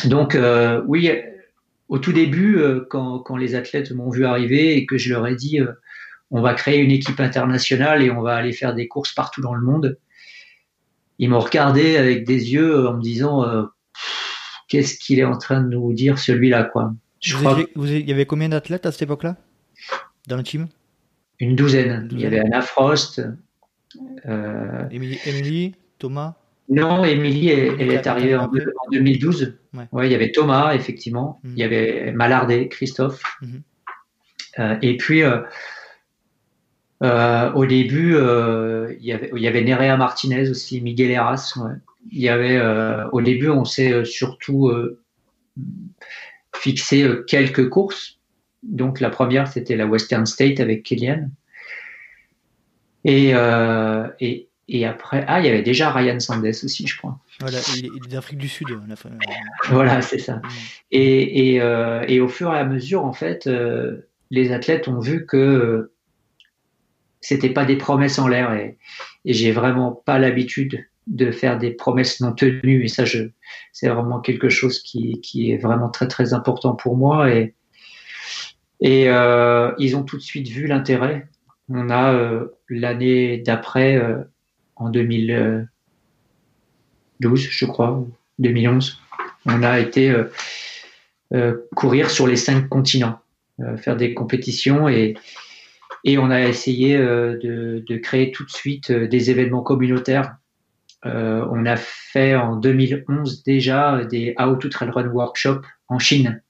Donc, oui, au tout début, quand, quand, les athlètes m'ont vu arriver et que je leur ai dit on va créer une équipe internationale et on va aller faire des courses partout dans le monde, ils m'ont regardé avec des yeux en me disant euh, qu'est-ce qu'il est en train de nous dire celui-là quoi. Je crois... vous il y avait combien d'athlètes à cette époque-là? Dans le team? Une douzaine. Il y avait Anna Frost. Euh... Émilie, Thomas? Non, Émilie, elle, est arrivée en, 2012. Ouais. il y avait Thomas, effectivement. Mhm. Il y avait Malardet, Christophe. Mhm. Euh, et puis, euh, euh, au début, il, y avait, il y avait Nerea Martinez aussi, Miguel Eras. Il y avait, au début, on s'est surtout fixé quelques courses. Donc la première, c'était la Western State avec Killian. Et, et, et, après, ah, il y avait déjà Ryan Sandes aussi, je crois. Voilà, il est d'Afrique du Sud. voilà, c'est ça. Et, et, et, au fur et à mesure, en fait, les athlètes ont vu que c'était pas des promesses en l'air et, et j'ai vraiment pas l'habitude de faire des promesses non tenues et ça je c'est vraiment quelque chose qui, qui est vraiment très très important pour moi et et euh, ils ont tout de suite vu l'intérêt on a euh, l'année d'après euh, en 2012 je crois 2011 on a été courir sur les cinq continents faire des compétitions et et on a essayé euh, de, créer tout de suite des événements communautaires on a fait en 2011 déjà des How to Trail Run Workshop en Chine.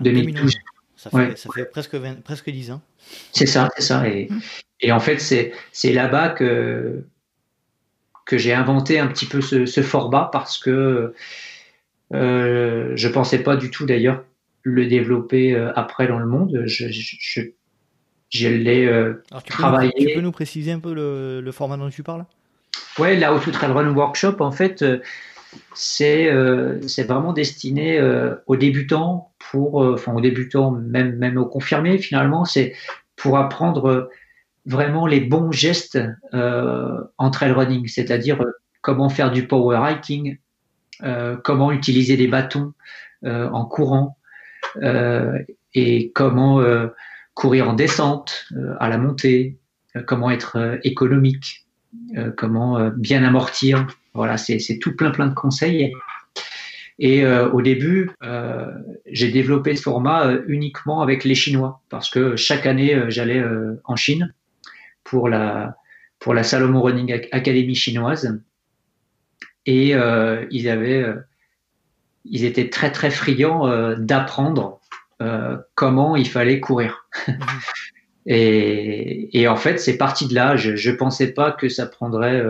2012. Ah, ça fait, ça fait presque, presque 10 ans. C'est ça, c'est ça. Et, mmh. et, en fait, c'est là-bas que, que j'ai inventé un petit peu ce, ce format parce que euh, je pensais pas du tout d'ailleurs le développer euh, après dans le monde. Je, je, je l'ai euh, travaillé. tu peux nous préciser un peu le, le format dont tu parles? Ouais, la How to Trail Run Workshop, en fait, euh, c'est c'est vraiment destiné aux débutants, pour, enfin aux débutants, même, même aux confirmés finalement, c'est pour apprendre vraiment les bons gestes en trail running, c'est-à-dire comment faire du power hiking, euh, comment utiliser des bâtons euh, en courant euh, et comment courir en descente, à la montée, comment être économique, comment bien amortir. Voilà, c'est tout plein plein de conseils. Et au début, j'ai développé ce format uniquement avec les Chinois, parce que chaque année, j'allais en Chine pour la, pour la Salomon Running Academy chinoise. Et euh, ils avaient, euh, ils étaient très très friands euh, d'apprendre comment il fallait courir. et, et, en fait, c'est parti de là. Je ne pensais pas que ça prendrait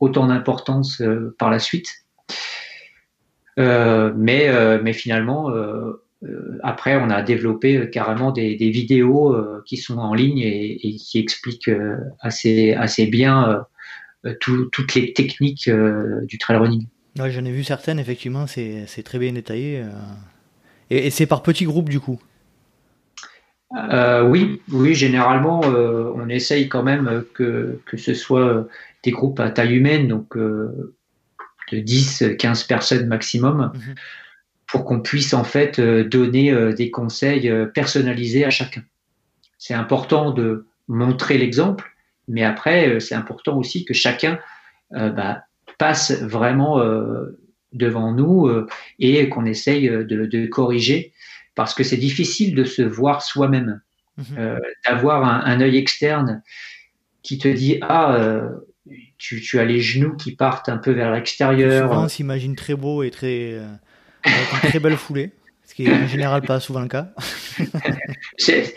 autant d'importance par la suite. Euh, mais, mais finalement, euh, après, on a développé carrément des, des vidéos qui sont en ligne et, et qui expliquent assez, assez bien euh, toutes les techniques euh, du trail running. Ouais, J'en ai vu certaines, effectivement, c'est très bien détaillé. Euh. Et, c'est par petits groupes, du coup? Oui, oui, généralement, on essaye quand même que, que ce soit des groupes à taille humaine, donc de 10, 15 personnes maximum, mhm. pour qu'on puisse en fait donner des conseils personnalisés à chacun. C'est important de montrer l'exemple, mais après, euh, c'est important aussi que chacun euh, bah, passe vraiment euh, devant nous et qu'on essaye de, corriger parce que c'est difficile de se voir soi-même, mhm. d'avoir un, œil externe qui te dit ah tu, tu, as les genoux qui partent un peu vers l'extérieur. Souvent, on s'imagine très beau et très avec une très belle foulée, ce qui est en général pas souvent le cas. c'est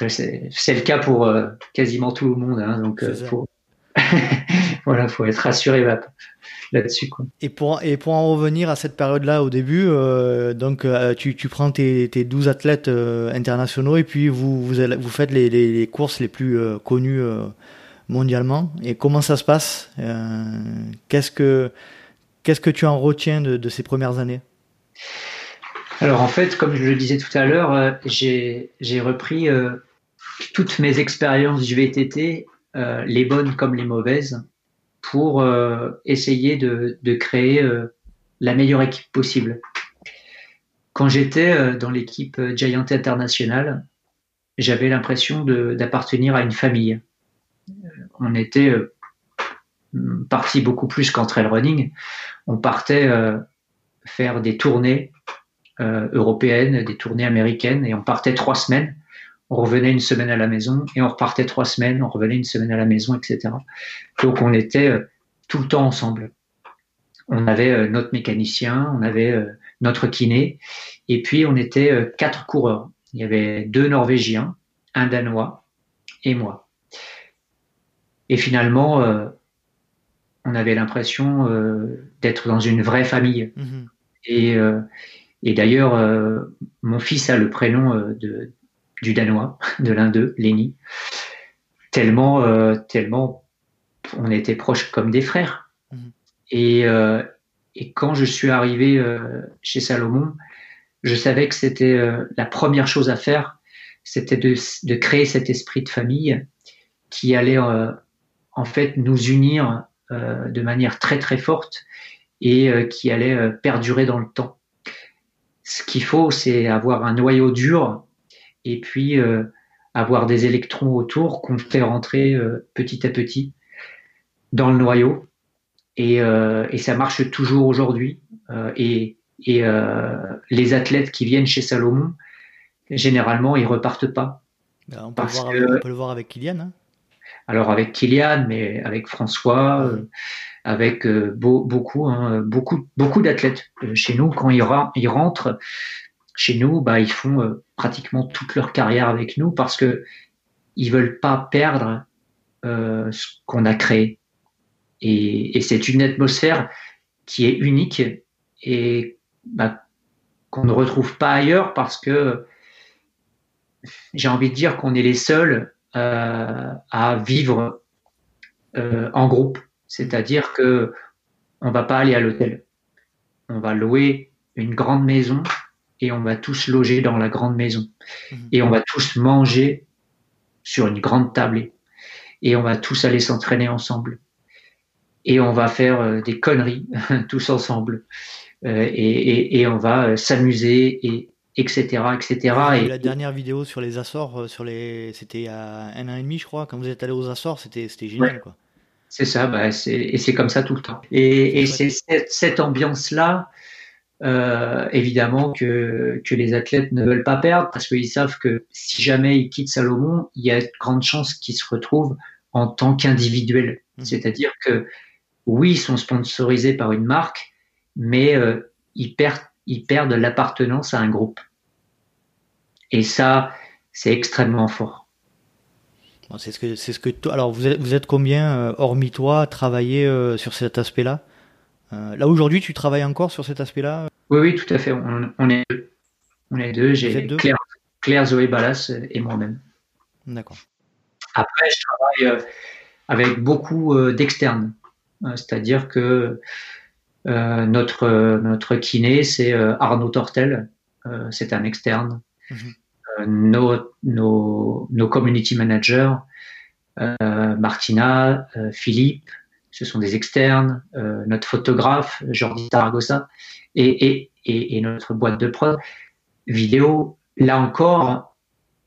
le cas pour euh, quasiment tout le monde. Hein, donc, euh, faut... voilà, faut être rassuré là-dessus. Et pour, et pour en revenir à cette période-là au début, euh, donc tu, tu, prends tes, tes 12 athlètes internationaux et puis vous, vous, vous faites les, les, courses les plus connues mondialement. Et comment ça se passe Qu'est-ce que Qu'est-ce que tu en retiens de, de ces premières années? Alors en fait, comme je le disais tout à l'heure, j'ai repris toutes mes expériences du VTT, euh, les bonnes comme les mauvaises, pour euh, essayer de, créer euh, la meilleure équipe possible. Quand j'étais dans l'équipe Giant International, j'avais l'impression d'appartenir à une famille. On était parti beaucoup plus qu'en trail running. On partait faire des tournées européennes, des tournées américaines, et on partait trois semaines on revenait une semaine à la maison et on repartait trois semaines, on revenait une semaine à la maison, etc. Donc on était euh, tout le temps ensemble. On avait euh, notre mécanicien, on avait euh, notre kiné, et puis on était quatre coureurs. Il y avait deux Norvégiens, un Danois et moi. Et finalement, on avait l'impression d'être dans une vraie famille. Mm-hmm. Et, et d'ailleurs, mon fils a le prénom de, du danois, de l'un d'eux, Lenny, tellement, euh, tellement on était proches comme des frères. Mhm. Et, euh, et, quand je suis arrivé euh, chez Salomon, je savais que c'était la première chose à faire, c'était de, de, créer cet esprit de famille qui allait en fait nous unir de manière très très forte et qui allait perdurer dans le temps. Ce qu'il faut, c'est avoir un noyau dur et puis euh, avoir des électrons autour qu'on fait rentrer euh, petit à petit dans le noyau. Et, euh, et ça marche toujours aujourd'hui. et et les athlètes qui viennent chez Salomon, généralement, ils repartent pas. Bah, on, peut voir, on, peut le voir avec Kylian. Hein. Alors avec Kylian, mais avec François, euh, avec beaucoup, hein, beaucoup, beaucoup d'athlètes chez nous. Quand ils, rentrent chez nous, bah, ils font pratiquement toute leur carrière avec nous parce que ils veulent pas perdre ce qu'on a créé. Et, c'est une atmosphère qui est unique et bah, qu'on ne retrouve pas ailleurs parce que j'ai envie de dire qu'on est les seuls euh, à vivre euh, en groupe. C'est-à-dire que on va pas aller à l'hôtel. On va louer une grande maison et on va tous loger dans la grande maison. Mhm. Et on va tous manger sur une grande table. Et on va tous aller s'entraîner ensemble. Et on va faire euh, des conneries tous ensemble. et, on va s'amuser et, etc., etc. Et la dernière vidéo sur les Açores, euh, sur les, c'était a un an et demi, je crois. Quand vous êtes allé aux Açores, c'était, c'était génial, quoi. C'est ça, bah, c'est, et c'est comme ça tout le temps. Et, et c'est cette, ambiance-là, euh, évidemment, que, que les athlètes ne veulent pas perdre parce qu'ils savent que si jamais ils quittent Salomon, il y a de grandes chances qu'ils se retrouvent en tant qu'individuels. Mmh. C'est-à-dire que oui, ils sont sponsorisés par une marque, mais euh, ils perdent, ils perdent l'appartenance à un groupe. Et ça, c'est extrêmement fort. c'est ce que, c'est ce que, alors vous êtes, vous êtes combien, euh, hormis toi, à travailler euh, sur cet aspect-là? Euh, Là aujourd'hui, tu travailles encore sur cet aspect-là? Oui, oui, tout à fait. On, est deux. On est deux. J'ai Claire, Claire, Zoé Ballas et moi-même. D'accord. Après, je travaille avec beaucoup d'externes. C'est-à-dire que notre, notre kiné, c'est Arnaud Tortel. c'est un externe. Mhm. Euh, nos, community managers, euh, Martina, euh, Philippe, ce sont des externes, notre photographe, Jordi Taragossa, et, et, et, notre boîte de prod vidéo. Là encore,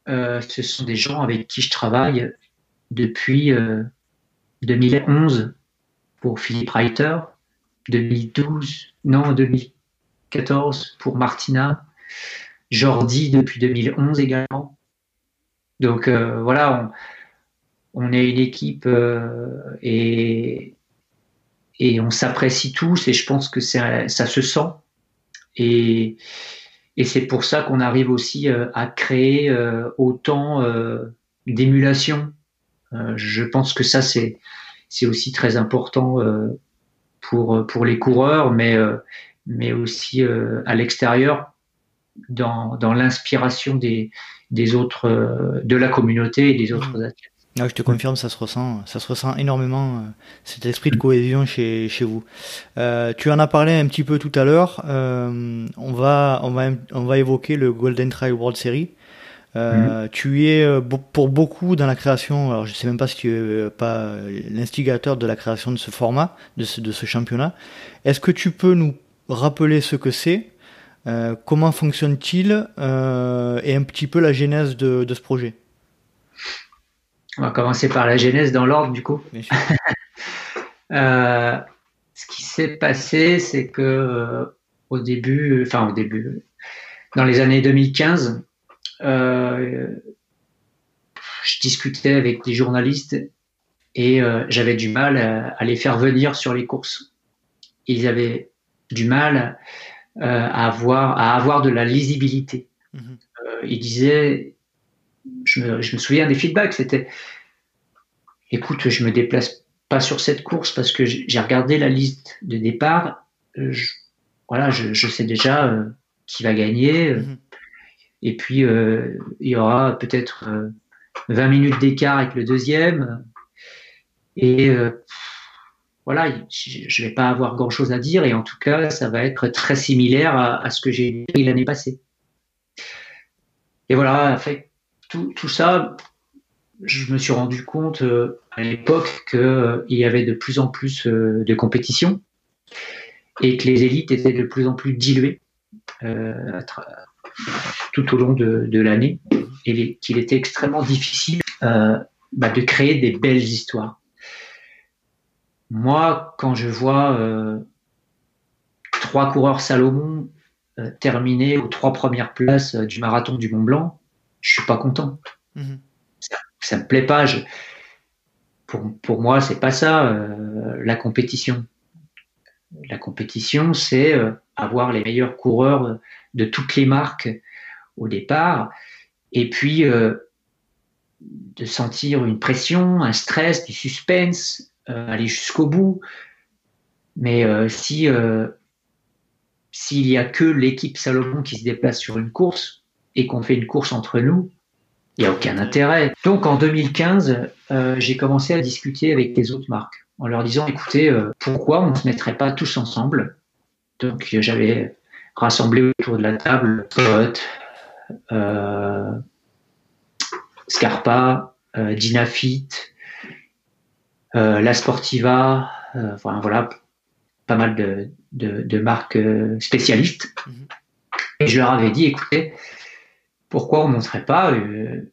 ce sont des gens avec qui je travaille depuis 2011 pour Philippe Reiter, 2012, non, 2014 pour Martina, Jordi depuis 2011 également. Donc euh, voilà, on, est une équipe euh, et, on s'apprécie tous et je pense que ça se sent. Et, c'est pour ça qu'on arrive aussi euh, à créer autant d'émulation. je pense que ça, c'est, aussi très important pour, les coureurs, mais aussi à l'extérieur dans, dans l'inspiration des, des autres, euh, de la communauté et des autres mmh. athlètes. Ah, je te confirme, ça se ressent, ça se ressent énormément euh, cet esprit de cohésion chez, chez vous. Euh, tu en as parlé un petit peu tout à l'heure. Euh, on va, on va, on va évoquer le Golden Trail World Series. Euh, mmh. Tu es pour beaucoup dans la création. Alors je sais même pas si tu es pas l'instigateur de la création de ce format, de ce, de ce championnat. Est-ce que tu peux nous rappeler ce que c'est? Euh, comment fonctionne-t-il euh, et un petit peu la genèse de, ce projet? On va commencer par la genèse dans l'ordre du coup. Euh, ce qui s'est passé, c'est que au début, enfin au début, dans les années 2015, je discutais avec des journalistes et j'avais du mal à, les faire venir sur les courses. Ils avaient du mal à, avoir, à avoir de la lisibilité. Mhm. Euh, il disait, je me, je me, souviens des feedbacks, c'était, écoute, je me déplace pas sur cette course parce que j'ai regardé la liste de départ. Euh, je, voilà, je, je, sais déjà qui va gagner. Mhm. Et puis, il y aura peut-être 20 minutes d'écart avec le deuxième. Et voilà, je ne vais pas avoir grand-chose à dire et en tout cas, ça va être très similaire à, ce que j'ai dit l'année passée. Et voilà, fait, tout, ça, je me suis rendu compte euh, à l'époque qu'il euh, y avait de plus en plus euh, de compétitions et que les élites étaient de plus en plus diluées tout au long de, de l'année et qu'il était extrêmement difficile bah, de créer des belles histoires. Moi, quand je vois euh, trois coureurs Salomon euh, terminer aux trois premières places euh, du marathon du Mont Blanc, je suis pas content. Mhm. Ça, me plaît pas. pour, pour moi, c'est pas ça la compétition. La compétition, c'est avoir les meilleurs coureurs de toutes les marques au départ, et puis de sentir une pression, un stress, du suspense, aller jusqu'au bout. Mais si s'il y a que l'équipe Salomon qui se déplace sur une course et qu'on fait une course entre nous, il n'y a aucun intérêt. Donc en 2015, euh, j'ai commencé à discuter avec les autres marques en leur disant, écoutez, euh, pourquoi on ne se mettrait pas tous ensemble? Donc j'avais rassemblé autour de la table euh, Scarpa, Dinafit, La Sportiva, enfin voilà, pas mal de, de, marques euh, spécialistes. Mhm. Et je leur avais dit, écoutez, pourquoi on ne montrerait pas euh,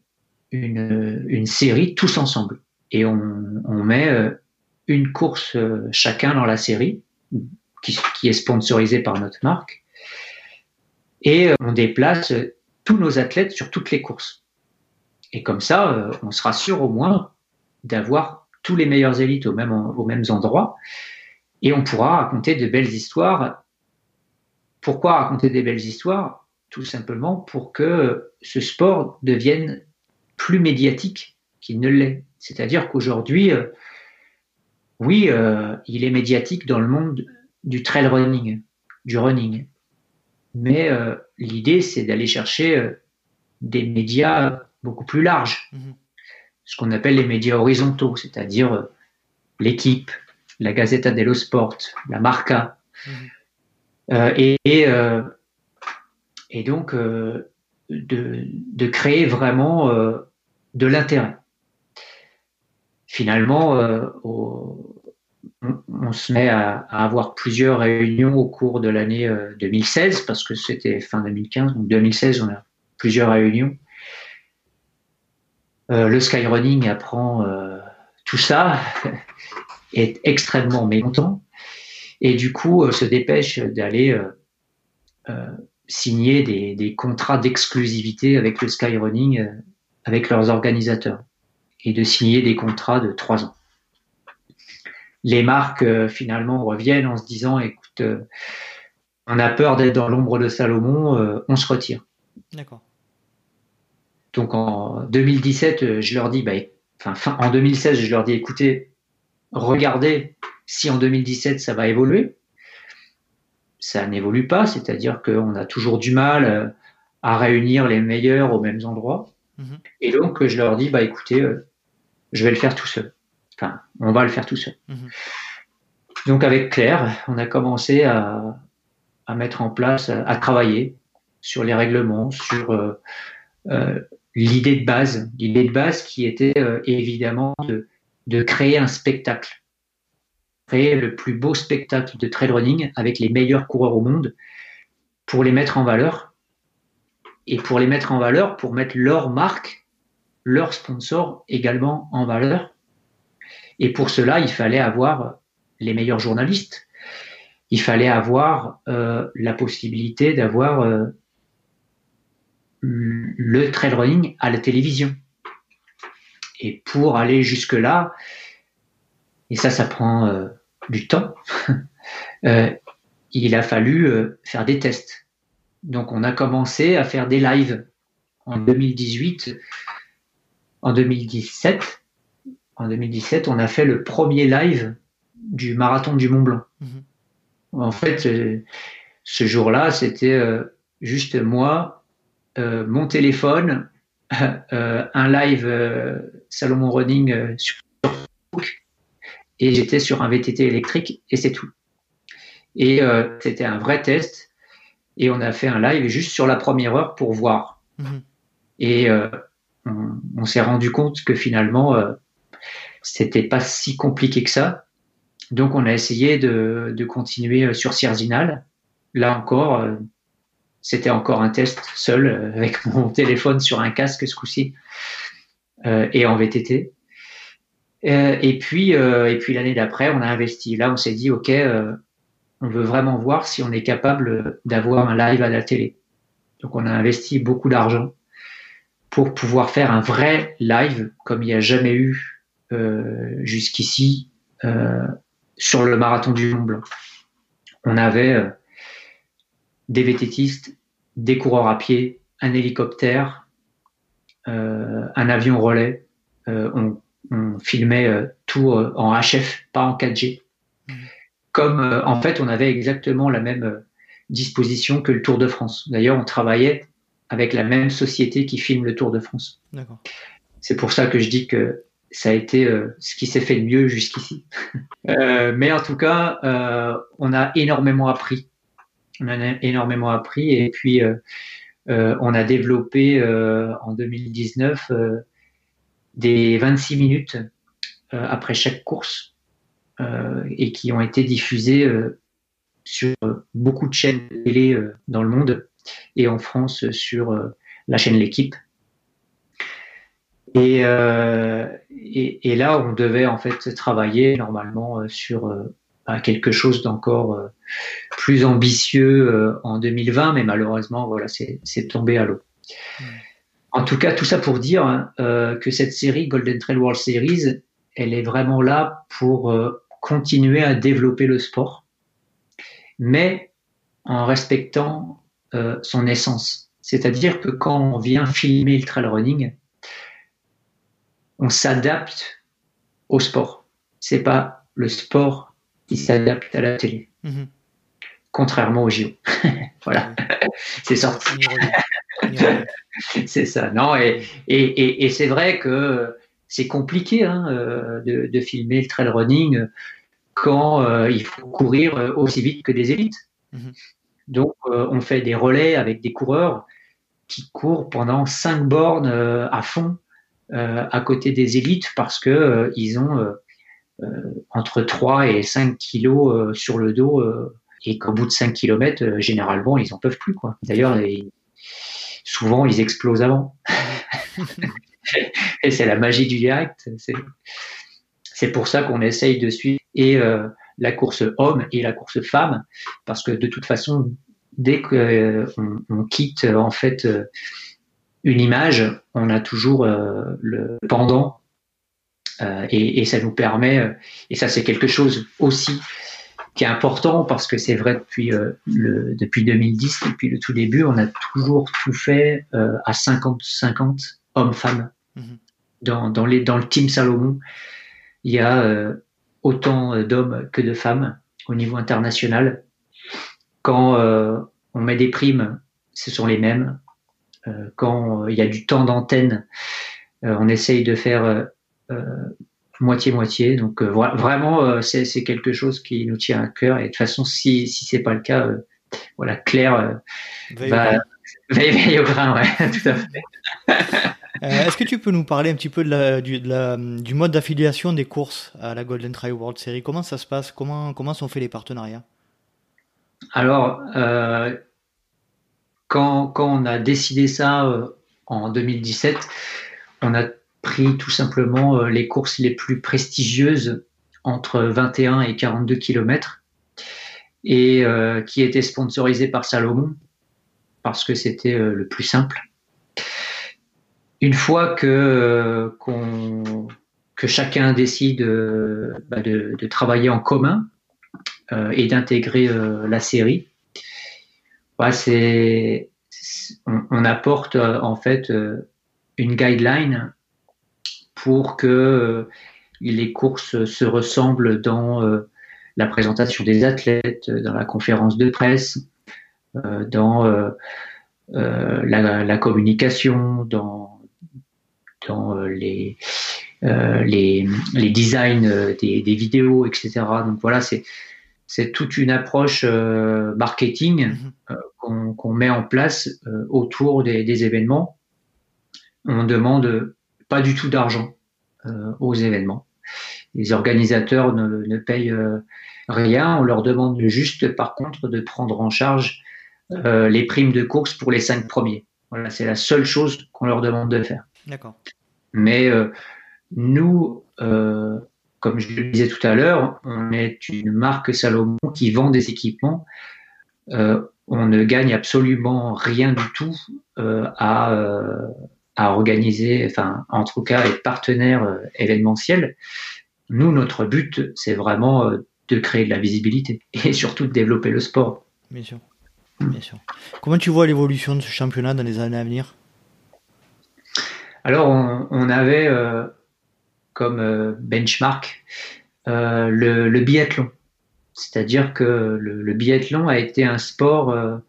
une, une, série tous ensemble? Et on, on met euh, une course chacun dans la série, qui, qui, est sponsorisée par notre marque, et on déplace tous nos athlètes sur toutes les courses. Et comme ça, on sera sûr au moins d'avoir tous les meilleurs élites aux mêmes endroits et on pourra raconter de belles histoires. Pourquoi raconter des belles histoires? Tout simplement pour que ce sport devienne plus médiatique qu'il ne l'est. C'est-à-dire qu'aujourd'hui, euh, oui, euh, il est médiatique dans le monde du trail running, du running. Mais euh, l'idée, c'est d'aller chercher des médias beaucoup plus larges, mhm. Ce qu'on appelle les médias horizontaux, c'est-à-dire l'équipe, la Gazzetta dello Sport, la Marca. Mhm. Euh, et, euh, et, donc euh, de, de, créer vraiment de l'intérêt. Finalement, on, se met à, avoir plusieurs réunions au cours de l'année 2016, parce que c'était fin 2015, donc 2016, on a plusieurs réunions. Le skyrunning apprend tout ça est extrêmement mécontent et du coup euh, se dépêche d'aller euh, euh, signer des, contrats d'exclusivité avec le Skyrunning, avec leurs organisateurs, et de signer des contrats de trois ans. Les marques finalement reviennent en se disant, écoute, on a peur d'être dans l'ombre de Salomon, on se retire. D'accord. Donc en 2017, je leur dis, bah, enfin, en 2016, je leur dis, écoutez, regardez si en 2017 ça va évoluer. Ça n'évolue pas, c'est-à-dire qu'on a toujours du mal euh, à réunir les meilleurs aux mêmes endroits. Mhm. Et donc je leur dis, bah écoutez, euh, je vais le faire tout seul. Enfin, on va le faire tout seul. Mhm. Donc avec Claire, on a commencé à, mettre en place, à, travailler sur les règlements, sur euh, l'idée de base, l'idée de base qui était évidemment de de créer un spectacle, créer le plus beau spectacle de trail running avec les meilleurs coureurs au monde pour les mettre en valeur et pour les mettre en valeur, pour mettre leur marque, leur sponsor également en valeur. Et pour cela, il fallait avoir les meilleurs journalistes. Il fallait avoir euh, la possibilité d'avoir euh, le trail running à la télévision. Et pour aller jusque-là, et ça, ça prend euh, du temps, euh, il a fallu euh, faire des tests. Donc on a commencé à faire des lives en 2018, en 2017. En 2017, on a fait le premier live du marathon du Mont Blanc. Mhm. En fait, ce jour-là, c'était juste moi, mon téléphone, euh, un live euh, Salomon Running euh, sur Facebook et j'étais sur un VTT électrique et c'est tout. Et c'était un vrai test et on a fait un live juste sur la première heure pour voir. Mhm. Et on, s'est rendu compte que finalement c'était pas si compliqué que ça. Donc on a essayé de, de continuer sur Sierzinal. Là encore, c'était encore un test seul euh, avec mon téléphone sur un casque ce coup-ci euh, et en VTT. Euh, et puis, et puis l'année d'après, on a investi. Là, on s'est dit, ok, on veut vraiment voir si on est capable d'avoir un live à la télé. Donc, on a investi beaucoup d'argent pour pouvoir faire un vrai live comme il n'y a jamais eu jusqu'ici sur le marathon du Mont Blanc. On avait des vététistes, des coureurs à pied, un hélicoptère, un avion relais. on, on, filmait tout en HF, pas en 4G. Mmh. Comme en fait, on avait exactement la même disposition que le Tour de France. D'ailleurs, on travaillait avec la même société qui filme le Tour de France. C'est pour ça que je dis que ça a été euh, ce qui s'est fait de mieux jusqu'ici. euh, mais en tout cas, euh, on a énormément appris. On a énormément appris et puis euh, euh, on a développé en 2019 des 26 minutes après chaque course et qui ont été diffusées sur beaucoup de chaînes télé euh, dans le monde et en France sur euh, la chaîne L'équipe. Euh, et, et, là, on devait en fait travailler normalement sur bah, quelque chose d'encore plus ambitieux en 2020, mais malheureusement, voilà, c'est tombé à l'eau. En tout cas, tout ça pour dire hein, que cette série Golden Trail World Series, elle est vraiment là pour continuer à développer le sport mais en respectant euh, son essence. C'est-à-dire que quand on vient filmer le trail running, on s'adapte au sport. C'est pas le sport qui s'adapte à la télé. Mm-hmm. Contrairement au JO. voilà. c'est sorti. c'est ça. Non, et, et, et, c'est vrai que c'est compliqué hein, euh, de, de, filmer le trail running quand euh, il faut courir euh, aussi vite que des élites. Mhm. Donc, euh, on fait des relais avec des coureurs qui courent pendant cinq bornes à fond à côté des élites parce que ils ont entre 3 et 5 kilos sur le dos et qu'au bout de 5 km, généralement, ils en peuvent plus. D'ailleurs, souvent, ils explosent avant. et c'est la magie du direct. C'est pour ça qu'on essaye de suivre et euh, la course homme et la course femme, parce que de toute façon, dès qu'on euh, on quitte en fait euh, une image, on a toujours le pendant et, et, ça nous permet, et ça c'est quelque chose aussi qui est important parce que c'est vrai depuis le depuis 2010, depuis le tout début, on a toujours tout fait à 50-50 hommes-femmes. Mm-hmm. Dans, dans, les, dans le team Salomon, il y a autant euh, d'hommes que de femmes au niveau international. Quand euh, on met des primes, ce sont les mêmes. Euh, quand il y a du temps d'antenne, on essaye de faire moitié-moitié. Donc vraiment, c'est quelque chose qui nous tient à cœur. Et de toute façon, si si c'est pas le cas, voilà, Claire veille au grain, ouais, tout à fait. Euh, est-ce que tu peux nous parler un petit peu de la, du, de la, du, mode d'affiliation des courses à la Golden Trail World Series? Comment ça se passe? Comment, comment sont faits les partenariats? Alors, euh, quand, quand, on a décidé ça euh, en 2017, on a pris tout simplement les courses les plus prestigieuses entre 21 et 42 km et qui étaient sponsorisées par Salomon parce que c'était le plus simple. Une fois que, euh, que chacun décide euh, bah, de, travailler en commun euh, et d'intégrer la série, bah, c'est, on, apporte en fait une guideline pour que les courses se ressemblent dans la présentation des athlètes, dans la conférence de presse, dans la, la, communication, dans dans euh, les, euh, les, les, designs euh, des, des, vidéos, etc. Donc voilà, c'est c'est toute une approche marketing mhm. qu'on met en place autour des, des, événements. On demande pas du tout d'argent aux événements. Les organisateurs ne, ne payent rien. On leur demande juste, par contre, de prendre en charge les primes de course pour les cinq premiers. Voilà, c'est la seule chose qu'on leur demande de faire. D'accord. Mais euh, nous, euh, comme je le disais tout à l'heure, on est une marque Salomon qui vend des équipements. Euh, on ne gagne absolument rien du tout à, à organiser, enfin, en tout cas, être partenaire euh, événementiel. Nous, notre but, c'est vraiment euh, de créer de la visibilité et surtout de développer le sport. Bien sûr. Bien sûr. Comment tu vois l'évolution de ce championnat dans les années à venir? Alors, on, avait comme benchmark le, biathlon. C'est-à-dire que le, biathlon a été un sport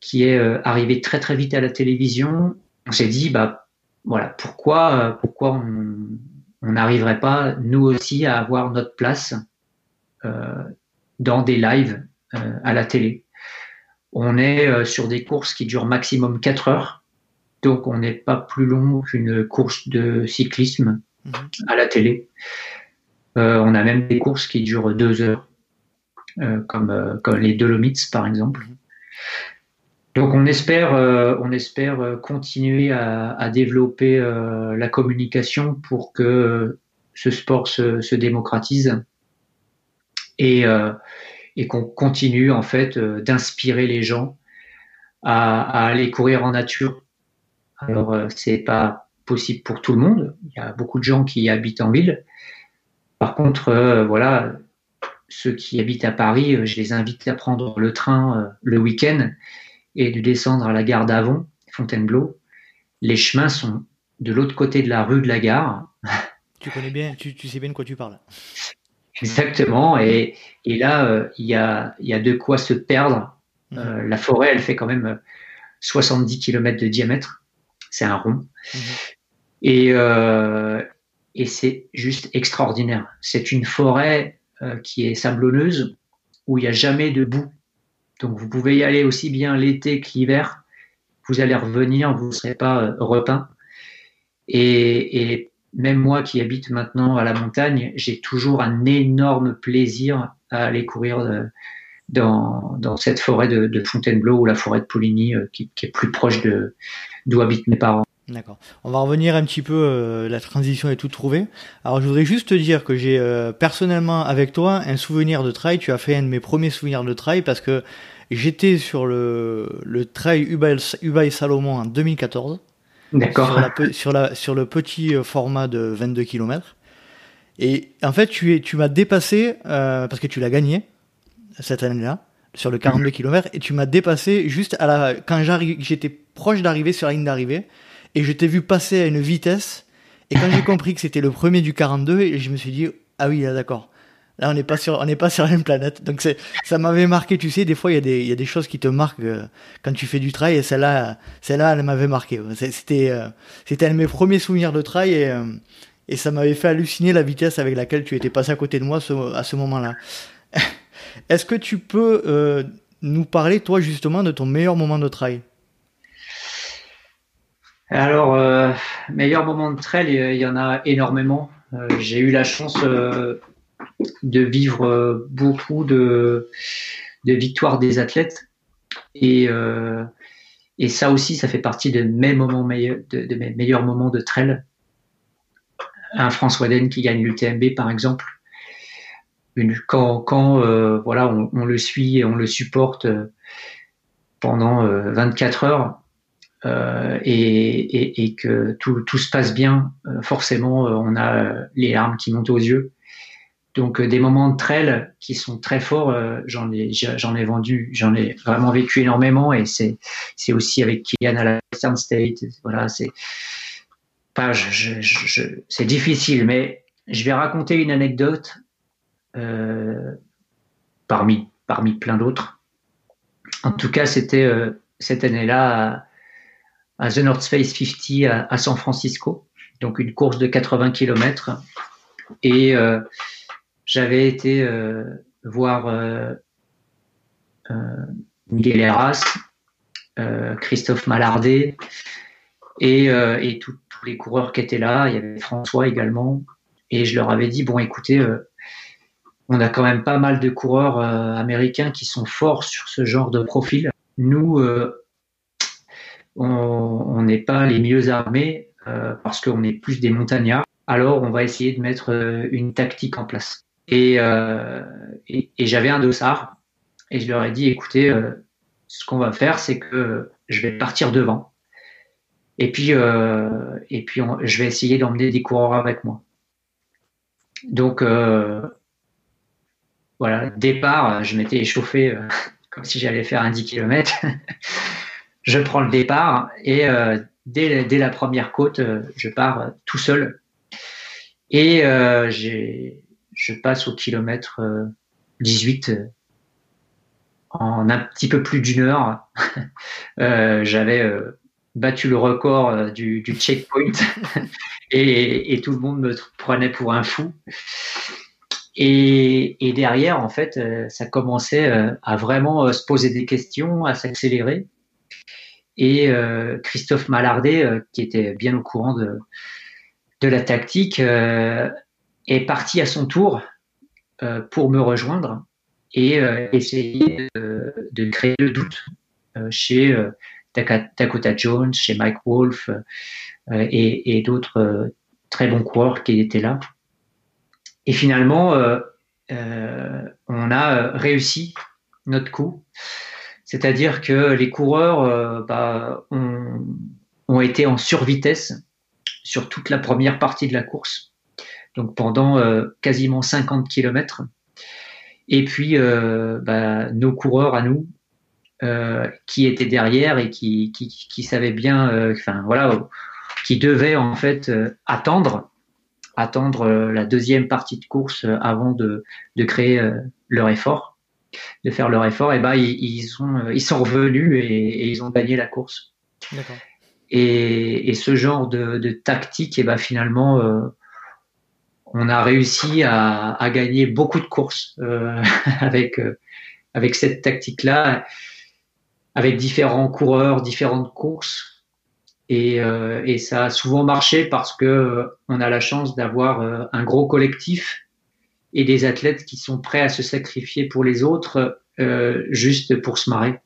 qui est arrivé très très vite à la télévision. On s'est dit, bah, voilà, pourquoi, euh, pourquoi on n'arriverait pas, nous aussi, à avoir notre place euh, dans des lives euh, à la télé? On est sur des courses qui durent maximum 4 heures, donc on n'est pas plus long qu'une course de cyclisme mhm. à la télé. on a même des courses qui durent 2 heures, comme, comme les Dolomites par exemple. Donc on espère, euh, euh, continuer à, développer euh, la communication pour que ce sport se, démocratise et, et qu'on continue en fait d'inspirer les gens à, aller courir en nature. Alors c'est pas possible pour tout le monde. Il y a beaucoup de gens qui habitent en ville. Par contre, voilà, ceux qui habitent à Paris, je les invite à prendre le train le week-end et de descendre à la gare d'Avon, Fontainebleau. Les chemins sont de l'autre côté de la rue de la gare. Tu connais bien, tu, sais bien de quoi tu parles. Exactement. Et, et là, euh, il y, a, y, a, de quoi se perdre. Mhm. Euh, la forêt, elle fait quand même 70 km de diamètre. C'est un rond. Mhm. Et, euh, et c'est juste extraordinaire. C'est une forêt qui est sablonneuse, où il n'y a jamais de boue. Donc vous pouvez y aller aussi bien l'été que l'hiver. Vous allez revenir, vous ne serez pas euh, repeint. Et, même moi qui habite maintenant à la montagne, j'ai toujours un énorme plaisir à aller courir euh, dans, cette forêt de, Fontainebleau ou la forêt de Pouligny euh, qui, est plus proche d'où habitent mes parents. D'accord. On va revenir un petit peu, la transition est tout trouvée. Alors je voudrais juste te dire que j'ai personnellement avec toi un souvenir de trail. Tu as fait un de mes premiers souvenirs de trail parce que J'étais sur le, le trail Ubaï Salomon en 2014. D'accord. Sur, la, sur, le petit euh, format de 22 km. Et en fait, tu, es, tu m'as dépassé, euh, parce que tu l'as gagné cette année-là, sur le 42 mhm. km, et tu m'as dépassé juste à la, quand j'étais proche d'arriver sur la ligne d'arrivée, et je t'ai vu passer à une vitesse, et quand j'ai compris que c'était le premier du 42, je me suis dit, ah oui, d'accord. Là, on n'est pas sur, on n'est pas sur la même planète. Donc ça m'avait marqué. Tu sais, des fois, il y a des, il y a des choses qui te marquent euh, quand tu fais du trail. Et celle-là, celle-là, elle m'avait marqué. C'était, euh, c'était un de mes premiers souvenirs de trail et, euh, et ça m'avait fait halluciner la vitesse avec laquelle tu étais passé à côté de moi à ce moment-là. Est-ce que tu peux nous parler, toi, justement, de ton meilleur moment de trail? Alors, meilleur moment de trail, il y en a énormément. j'ai eu la chance de vivre euh, beaucoup de, victoires des athlètes. Et, euh, et ça aussi, ça fait partie de mes, moments meilleurs, de, mes meilleurs moments de trail. Un François Den qui gagne l'UTMB, par exemple. Une, quand, euh, voilà, on, le suit et on le supporte pendant 24 heures et, et, que tout, tout, se passe bien, forcément, on a les larmes qui montent aux yeux. Donc euh, des moments de trail qui sont très forts, euh, j'en ai j'en ai vendu, j'en ai vraiment vécu énormément et c'est c'est aussi avec Kylian à la Western State. Voilà, c'est pas je, je, c'est difficile, mais je vais raconter une anecdote euh, parmi parmi plein d'autres. En tout cas, c'était cette année-là à, The North Face 50 à, à, San Francisco, donc une course de 80 km et j'avais été euh, voir euh, euh, Miguel Herras, Christophe Mallardet et, tous les coureurs qui étaient là. Il y avait François également. Et je leur avais dit, bon, écoutez, on a quand même pas mal de coureurs américains qui sont forts sur ce genre de profil. Nous, on n'est pas les mieux armés parce qu'on est plus des montagnards. Alors, on va essayer de mettre une tactique en place. Euh, et, j'avais un dossard et je leur ai dit écoutez, euh, ce qu'on va faire, c'est que je vais partir devant Et puis, et puis je vais essayer d'emmener des coureurs avec moi. Donc, voilà, départ, je m'étais échauffé comme si j'allais faire un 10 km. je prends le départ et dès, dès, la première côte, je pars tout seul. Et je passe au kilomètre 18 en un petit peu plus d'une heure, euh, j'avais euh, battu le record euh, du, checkpoint et, tout le monde me prenait pour un fou. Et, derrière, en fait, ça commençait à vraiment se poser des questions, à s'accélérer. Et Christophe Mallardet, qui était bien au courant de, de la tactique, est parti à son tour pour me rejoindre et euh, essayer de, créer le doute euh, chez euh, Dakota Jones, chez Mike Wolf et, d'autres très bons coureurs qui étaient là. Et finalement, on a réussi notre coup. C'est-à-dire que les coureurs bah, ont, ont, été en survitesse sur toute la première partie de la course. Donc pendant quasiment 50 km, et puis euh, bah, nos coureurs à nous euh, qui étaient derrière et qui, qui, qui savaient bien, euh, enfin voilà, qui devaient en fait attendre attendre la deuxième partie de course avant de, de créer leur effort, de faire leur effort, et ben ils, ils sont ils sont revenus et, et, ils ont gagné la course. Et, et, ce genre de, de tactique, et ben finalement, on a réussi à, gagner beaucoup de courses euh, avec euh, avec cette tactique-là, avec différents coureurs, différentes courses, et, euh, et, ça a souvent marché parce que on a la chance d'avoir un gros collectif et des athlètes qui sont prêts à se sacrifier pour les autres juste pour se marrer.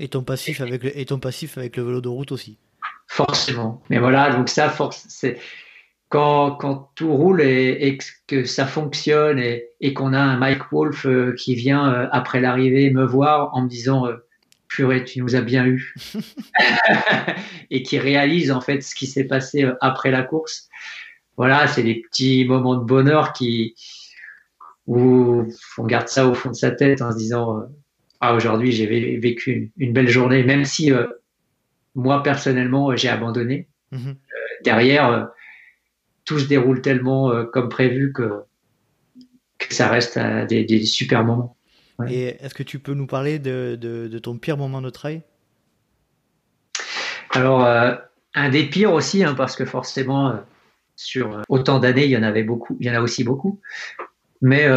Et ton passif avec le, et ton passif avec le vélo de route aussi. Forcément. Mais voilà, donc ça, force, c'est quand, tout roule et, que ça fonctionne et, qu'on a un Mike Wolf euh, qui vient euh, après l'arrivée me voir en me disant euh, purée tu nous as bien eu et qui réalise en fait ce qui s'est passé après la course. Voilà c'est des petits moments de bonheur qui où on garde ça au fond de sa tête en se disant ah aujourd'hui j'ai vécu une, belle journée même si moi personnellement j'ai abandonné. Mm-hmm. derrière tout se déroule tellement euh, comme prévu que, ça reste des, super moments. Et est-ce que tu peux nous parler de, ton pire moment de trail? Alors, euh, un des pires aussi, hein, parce que forcément, euh, sur autant d'années, il y en avait beaucoup, il y en a aussi beaucoup. Mais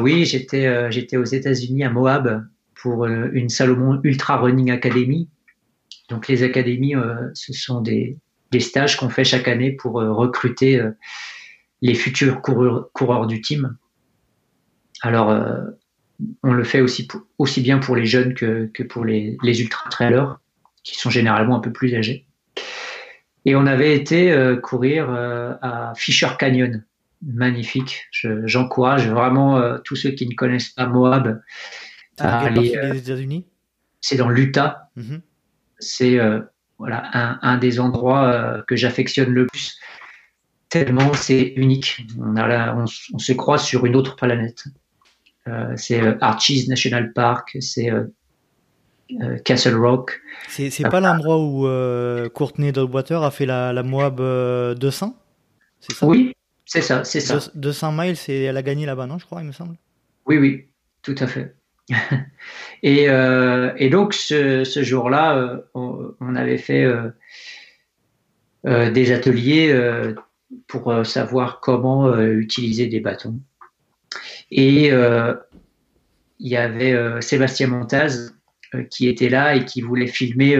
oui, j'étais j'étais aux États-Unis à Moab pour une Salomon Ultra Running Academy. Donc les académies, ce sont des, des stages qu'on fait chaque année pour euh, recruter euh, les futurs coureurs, du team. Alors, euh, on le fait aussi, aussi bien pour les jeunes que, pour les, ultra-trailers, qui sont généralement un peu plus âgés. Et on avait été courir à Fisher Canyon. Magnifique. J'encourage vraiment tous ceux qui ne connaissent pas Moab à aller. C'est dans l'Utah. Mm-hmm. C'est voilà, un, des endroits euh, que j'affectionne le plus, tellement c'est unique. On, a on, se croit sur une autre planète. Euh, c'est euh, Archies National Park, c'est Castle Rock. C'est pas l'endroit où Courtney Doldwater a fait la, la Moab 200 ça? Oui, c'est ça, c'est ça. 200 miles, elle a gagné là-bas, non, je crois, il me semble? Oui, oui, tout à fait. Et, euh, et, donc ce, jour-là, euh, on, avait fait euh, des ateliers pour savoir comment utiliser des bâtons. Et il y avait Sébastien Montaz qui était là et qui voulait filmer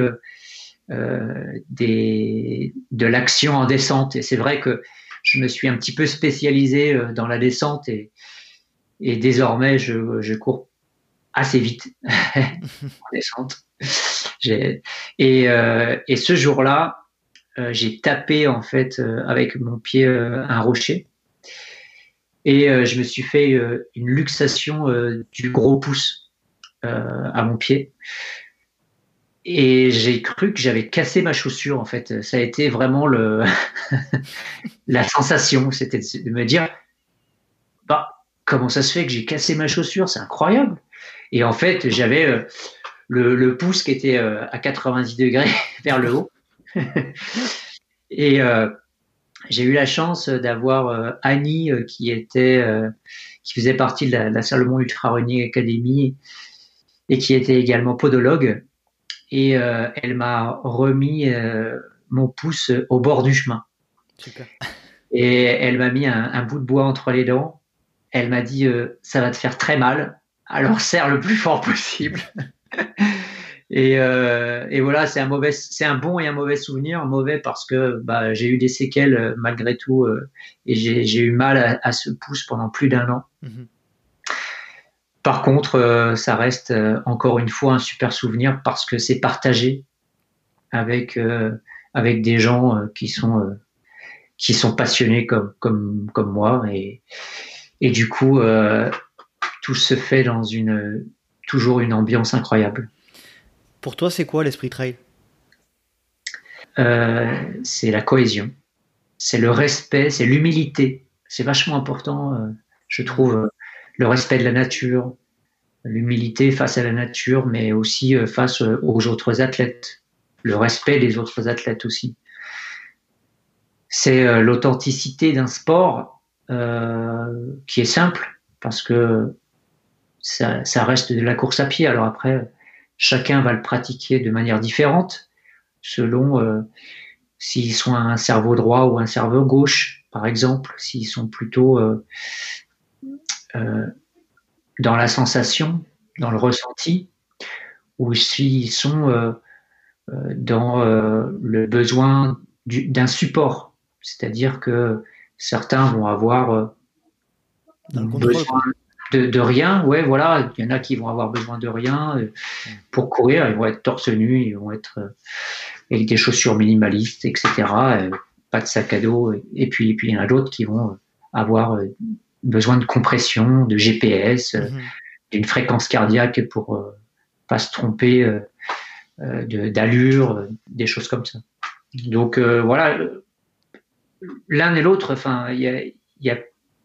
de l'action en descente. Et c'est vrai que je me suis un petit peu spécialisé dans la descente et, désormais je cours assez vite en descente. Et, euh, et, ce jour-là, euh, j'ai tapé en fait euh, avec mon pied un rocher et je me suis fait une luxation du gros pouce à mon pied. et j'ai cru que j'avais cassé ma chaussure en fait. Ça a été vraiment le la sensation, c'était de me dire bah comment ça se fait que j'ai cassé ma chaussure, c'est incroyable. Et en fait, j'avais euh, le, pouce qui était euh, à 90 degrés vers le haut. et euh, j'ai eu la chance d'avoir Annie qui était qui faisait partie de la, la Salomon Ultra Running Academy et qui était également podologue et elle m'a remis mon pouce au bord du chemin. Super. Et elle m'a mis un, bout de bois entre les dents. Elle m'a dit euh, ça va te faire très mal, alors serre le plus fort possible. et, et, voilà, c'est un mauvais, c'est un bon et un mauvais souvenir. Mauvais parce que bah, j'ai eu des séquelles malgré tout et j'ai eu mal à, ce pouce pendant plus d'un an. Mhm. Par contre, euh, ça reste euh, encore une fois un super souvenir parce que c'est partagé avec, euh, avec des gens qui sont, qui sont passionnés comme, comme, comme moi. Et, et du coup, tout se fait dans une, toujours une ambiance incroyable. Pour toi, c'est quoi l'esprit trail? C'est la cohésion, c'est le respect, c'est l'humilité. C'est vachement important, je trouve le respect de la nature, l'humilité face à la nature, mais aussi euh, face euh, aux autres athlètes, le respect des autres athlètes aussi. C'est euh, l'authenticité d'un sport qui est simple parce que ça, reste de la course à pied. Alors après, chacun va le pratiquer de manière différente selon s'ils sont un cerveau droit ou un cerveau gauche, par exemple, s'ils sont plutôt dans la sensation, dans le ressenti, ou s'ils sont euh, euh, dans euh, le besoin d'un support. C'est-à-dire que certains vont avoir besoin de, rien. Ouais, voilà. Il y en a qui vont avoir besoin de rien pour courir. Ils vont être torse nu, ils vont être avec des chaussures minimalistes, etc. pas de sac à dos. Et puis, et puis il y en a d'autres qui vont avoir besoin de compression, de GPS, euh, mhm. d'une fréquence cardiaque pour euh, pas se tromper euh, d'allure, des choses comme ça. Donc voilà, l'un et l'autre, enfin, il n'y a,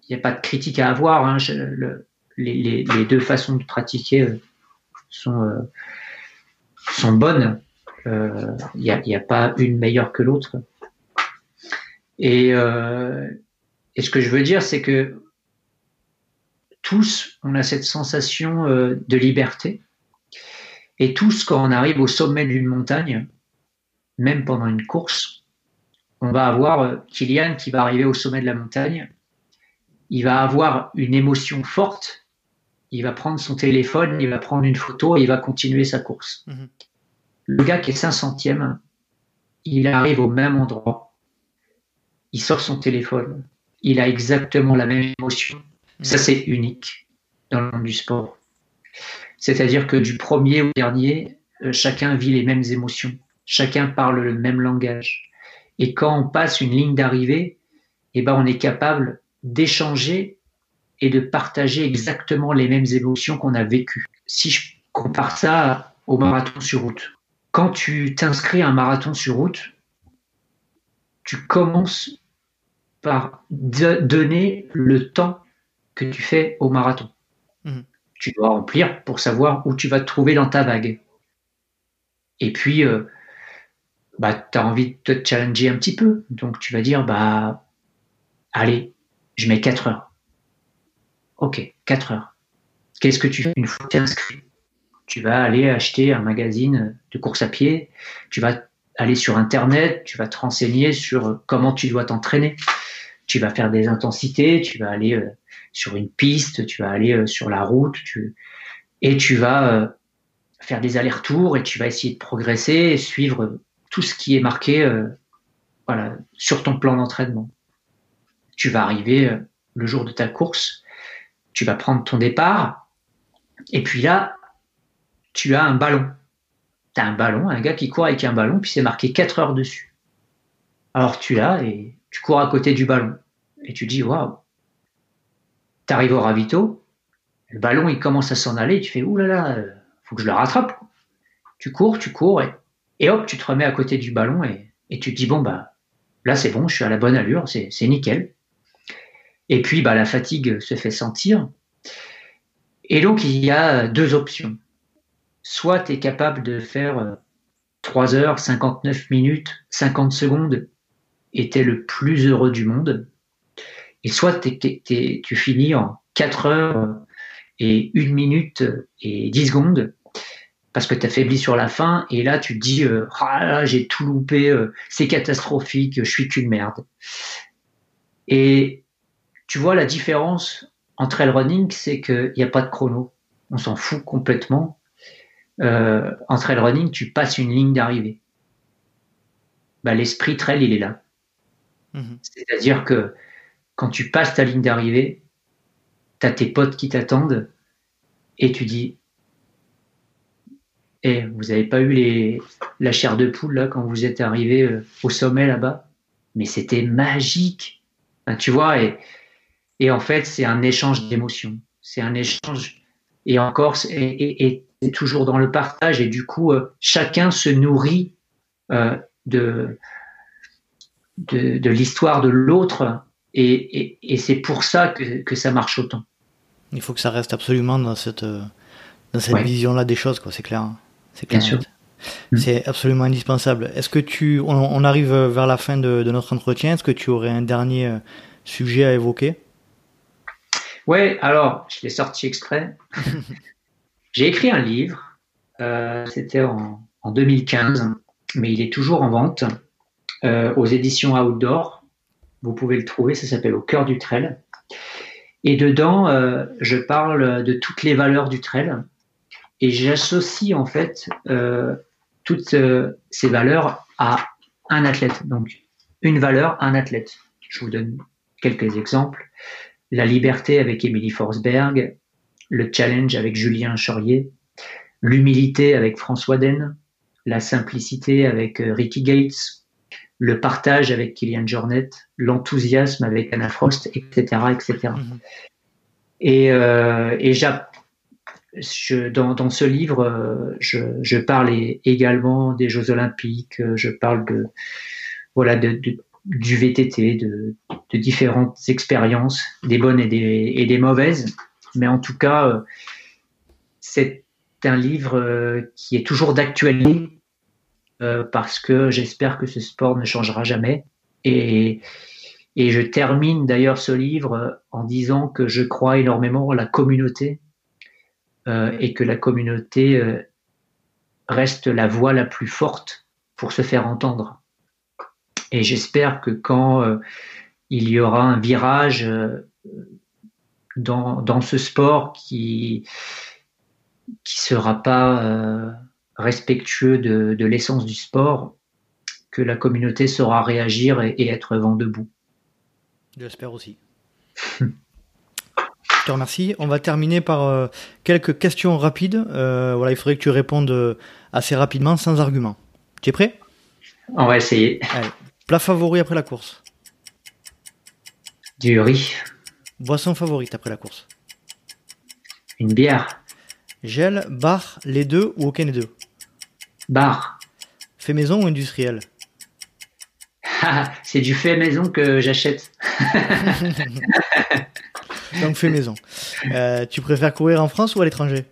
y a, pas de critique à avoir. Hein. Les, deux façons de pratiquer sont, sont bonnes. Il n'y a, pas une meilleure que l'autre. Et, ce que je veux dire, c'est que tous, on a cette sensation euh, de liberté. Et tous, quand on arrive au sommet d'une montagne, même pendant une course, on va avoir euh, Kylian qui va arriver au sommet de la montagne. Il va avoir une émotion forte. Il va prendre son téléphone, il va prendre une photo et il va continuer sa course. Mhm. Le gars qui est 500e, il arrive au même endroit. Il sort son téléphone. Il a exactement la même émotion ça, c'est unique dans le monde du sport. C'est-à-dire que du premier au dernier, euh, chacun vit les mêmes émotions, chacun parle le même langage. Et quand on passe une ligne d'arrivée, eh ben, on est capable d'échanger et de partager exactement les mêmes émotions qu'on a vécues. Si je compare ça au marathon sur route, quand tu t'inscris à un marathon sur route, tu commences par donner le temps que tu fais au marathon. Mhm. Tu dois remplir pour savoir où tu vas te trouver dans ta vague. Et puis, euh, bah, tu as envie de te challenger un petit peu. Donc, tu vas dire, bah, allez, je mets 4 heures. Ok, 4 heures. Qu'est-ce que tu fais une fois inscrit? Tu vas aller acheter un magazine de course à pied, tu vas aller sur Internet, tu vas te renseigner sur comment tu dois t'entraîner. Tu vas faire des intensités, tu vas aller euh, sur une piste, tu vas aller euh, sur la route, et tu vas euh, faire des allers-retours et tu vas essayer de progresser et suivre tout ce qui est marqué sur ton plan d'entraînement. Tu vas arriver le jour de ta course, tu vas prendre ton départ, et puis là, tu as un ballon. Tu as un ballon, un gars qui court avec un ballon, puis c'est marqué 4 heures dessus. Alors tu l'as et tu cours à côté du ballon. Et tu dis, waouh, tu arrives au ravito, le ballon il commence à s'en aller, tu fais oulala, là, faut que je le rattrape. tu cours, tu cours, et, hop, tu te remets à côté du ballon et, et tu te dis, bon, bah, là, c'est bon, je suis à la bonne allure, c'est nickel. Et puis, bah, la fatigue se fait sentir. Et donc, il y a deux options. Soit tu es capable de faire 3 heures, 59 minutes, 50 secondes, et tu es le plus heureux du monde. Et soit tu finis en 4 heures et 1 minute et 10 secondes, parce que tu affaibli sur la fin, et là tu te dis euh, ah j'ai tout loupé, euh, c'est catastrophique, je suis qu'une merde. Et tu vois la différence entre trail running, c'est qu'il n'y a pas de chrono. On s'en fout complètement. Euh, en trail running, tu passes une ligne d'arrivée. Bah, L'esprit trail, il est là. Mhm. C'est-à-dire que quand tu passes ta ligne d'arrivée, tu as tes potes qui t'attendent et tu dis eh, vous n'avez pas eu les, la chair de poule là quand vous êtes arrivé euh, au sommet là-bas? Mais c'était magique. tu vois, et, et en fait, c'est un échange d'émotions. C'est un échange, et encore, et, et, toujours dans le partage, et du coup, euh, chacun se nourrit euh, de, de, l'histoire de l'autre, et, c'est pour ça que, que, ça marche autant. Il faut que ça reste absolument dans cette, dans cette vision-là des choses, quoi, c'est clair. C'est Bien sûr. Mm. C'est absolument indispensable. Est-ce que tu, on, arrive vers la fin de, notre entretien. Est-ce que tu aurais un dernier euh, sujet à évoquer? Ouais, alors je l'ai sorti exprès. J'ai écrit un livre. Euh, c'était en, 2015, mais il est toujours en vente euh, aux éditions Outdoor. Vous pouvez le trouver. Ça s'appelle Au cœur du trail. Et dedans, je parle de toutes les valeurs du trail et j'associe en fait euh, toutes euh, ces valeurs à un athlète. Donc une valeur, un athlète. Je vous donne quelques exemples. La liberté avec Émilie Forsberg, le challenge avec Julien Chaurier, l'humilité avec François Den, la simplicité avec euh, Ricky Gates, le partage avec Kylian Jornet, l'enthousiasme avec Anna Frost, etc., etc. Et, euh, et je, dans, dans, ce livre, euh, je, je, parle également des Jeux Olympiques, euh, je parle de, voilà, de, du VTT, de, différentes expériences, des bonnes et des, mauvaises. Mais en tout cas, euh, c'est un livre qui est toujours d'actualité parce que j'espère que ce sport ne changera jamais. Et, et je termine d'ailleurs ce livre en disant que je crois énormément en la communauté euh, et que la communauté euh, reste la voix la plus forte pour se faire entendre. Et j'espère que quand euh, il y aura un virage dans, dans, ce sport qui qui sera pas respectueux de, de l'essence du sport, que la communauté saura réagir et, et être vent debout. J'espère aussi. Je te remercie. On va terminer par euh, quelques questions rapides. Euh, voilà, il faudrait que tu répondes euh, assez rapidement, sans argument. Tu es prêt? On va essayer. Plat favori après la course Du riz. Boisson favorite après la course Une bière. Gel, bar, les deux ou aucun des deux? Bar. Fait maison ou industriel? C'est du fait maison que j'achète. Donc fait maison. Euh, tu préfères courir en France ou à l'étranger?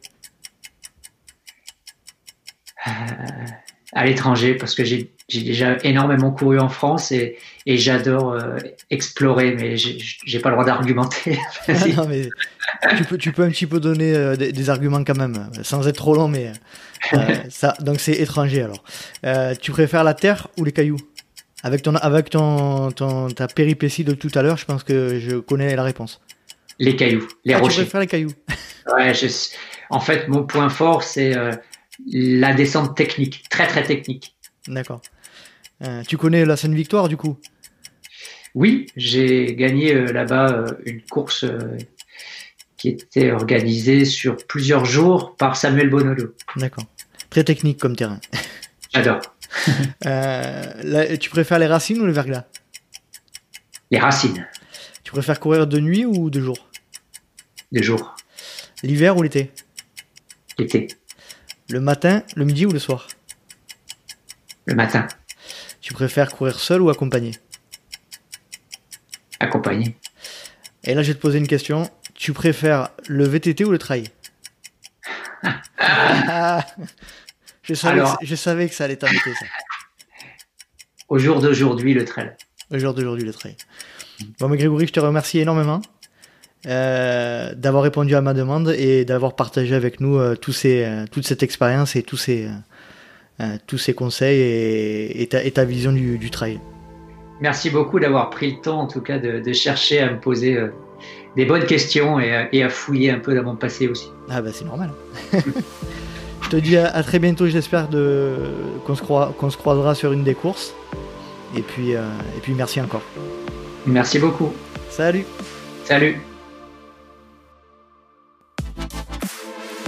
À l'étranger, parce que j'ai déjà énormément couru en France et, j'adore euh, explorer, mais j'ai pas le droit d'argumenter. mais tu peux, tu peux un petit peu donner des, arguments quand même, sans être trop long, mais ça, donc c'est étranger alors. tu préfères la terre ou les cailloux? Avec ton, avec ton, ton, ta péripétie de tout à l'heure, je pense que je connais la réponse. Les cailloux, les ah, rochers. Tu préfères les cailloux Ouais, en fait, mon point fort, c'est euh, la descente technique, très très technique. D'accord. Euh, tu connais la scène victoire du coup? Oui, j'ai gagné euh, là-bas une course qui était organisée sur plusieurs jours par Samuel Bonolo. D'accord. Très technique comme terrain. J'adore. tu préfères les racines ou le verglas? Les racines. Tu préfères courir de nuit ou de jour? De jour. L'hiver ou l'été? L'été. Le matin, le midi ou le soir? Le matin. Tu préfères courir seul ou accompagné? Accompagné. Et là, je vais te poser une question. Tu préfères le VTT ou le trail? Je, savais que, je savais que ça allait t'embêter, ça. Au jour d'aujourd'hui, le trail. Au jour d'aujourd'hui, le trail. Bon, mais Grégory, je te remercie énormément euh, d'avoir répondu à ma demande et d'avoir partagé avec nous euh, tous ces, euh, toute cette expérience et tous ces, tous ces conseils et, et, ta, vision du, du, trail. Merci beaucoup d'avoir pris le temps, en tout cas, de, de chercher à me poser des bonnes questions et, et, à fouiller un peu dans mon passé aussi. Ah bah c'est normal. je te dis à, très bientôt, j'espère qu'on se, se croisera sur une des courses. Et puis, et puis merci encore. Merci beaucoup. Salut. Salut.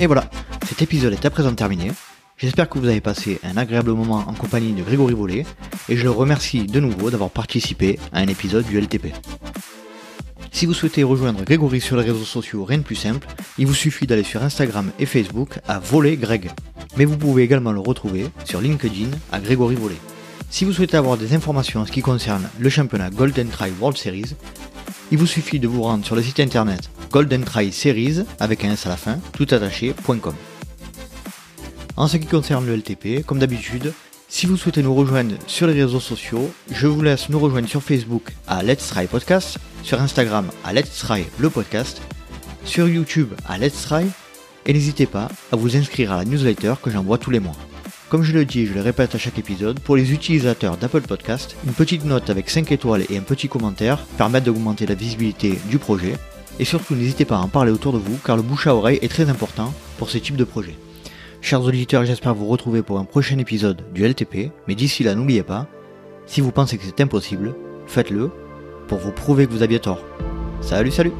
Et voilà, cet épisode est à présent terminé. J'espère que vous avez passé un agréable moment en compagnie de Grégory Vollet et je le remercie de nouveau d'avoir participé à un épisode du LTP. Si vous souhaitez rejoindre Grégory sur les réseaux sociaux, rien de plus simple, il vous suffit d'aller sur Instagram et Facebook à Voler Greg. Mais vous pouvez également le retrouver sur LinkedIn à Grégory Volet. Si vous souhaitez avoir des informations en ce qui concerne le championnat Golden Try World Series, il vous suffit de vous rendre sur le site internet Golden Try Series avec un S à la fin, toutattaché.com. En ce qui concerne le LTP, comme d'habitude, si vous souhaitez nous rejoindre sur les réseaux sociaux, je vous laisse nous rejoindre sur Facebook à Let's Try Podcast, sur Instagram à Let's Try le podcast, sur YouTube à Let's Try, et n'hésitez pas à vous inscrire à la newsletter que j'envoie tous les mois. Comme je le dis et je le répète à chaque épisode, pour les utilisateurs d'Apple Podcast, une petite note avec 5 étoiles et un petit commentaire permettent d'augmenter la visibilité du projet. Et surtout, n'hésitez pas à en parler autour de vous car le bouche à oreille est très important pour ce type de projet. Chers auditeurs, j'espère vous retrouver pour un prochain épisode du LTP, mais d'ici là, n'oubliez pas, si vous pensez que c'est impossible, faites-le pour vous prouver que vous aviez tort. Salut, salut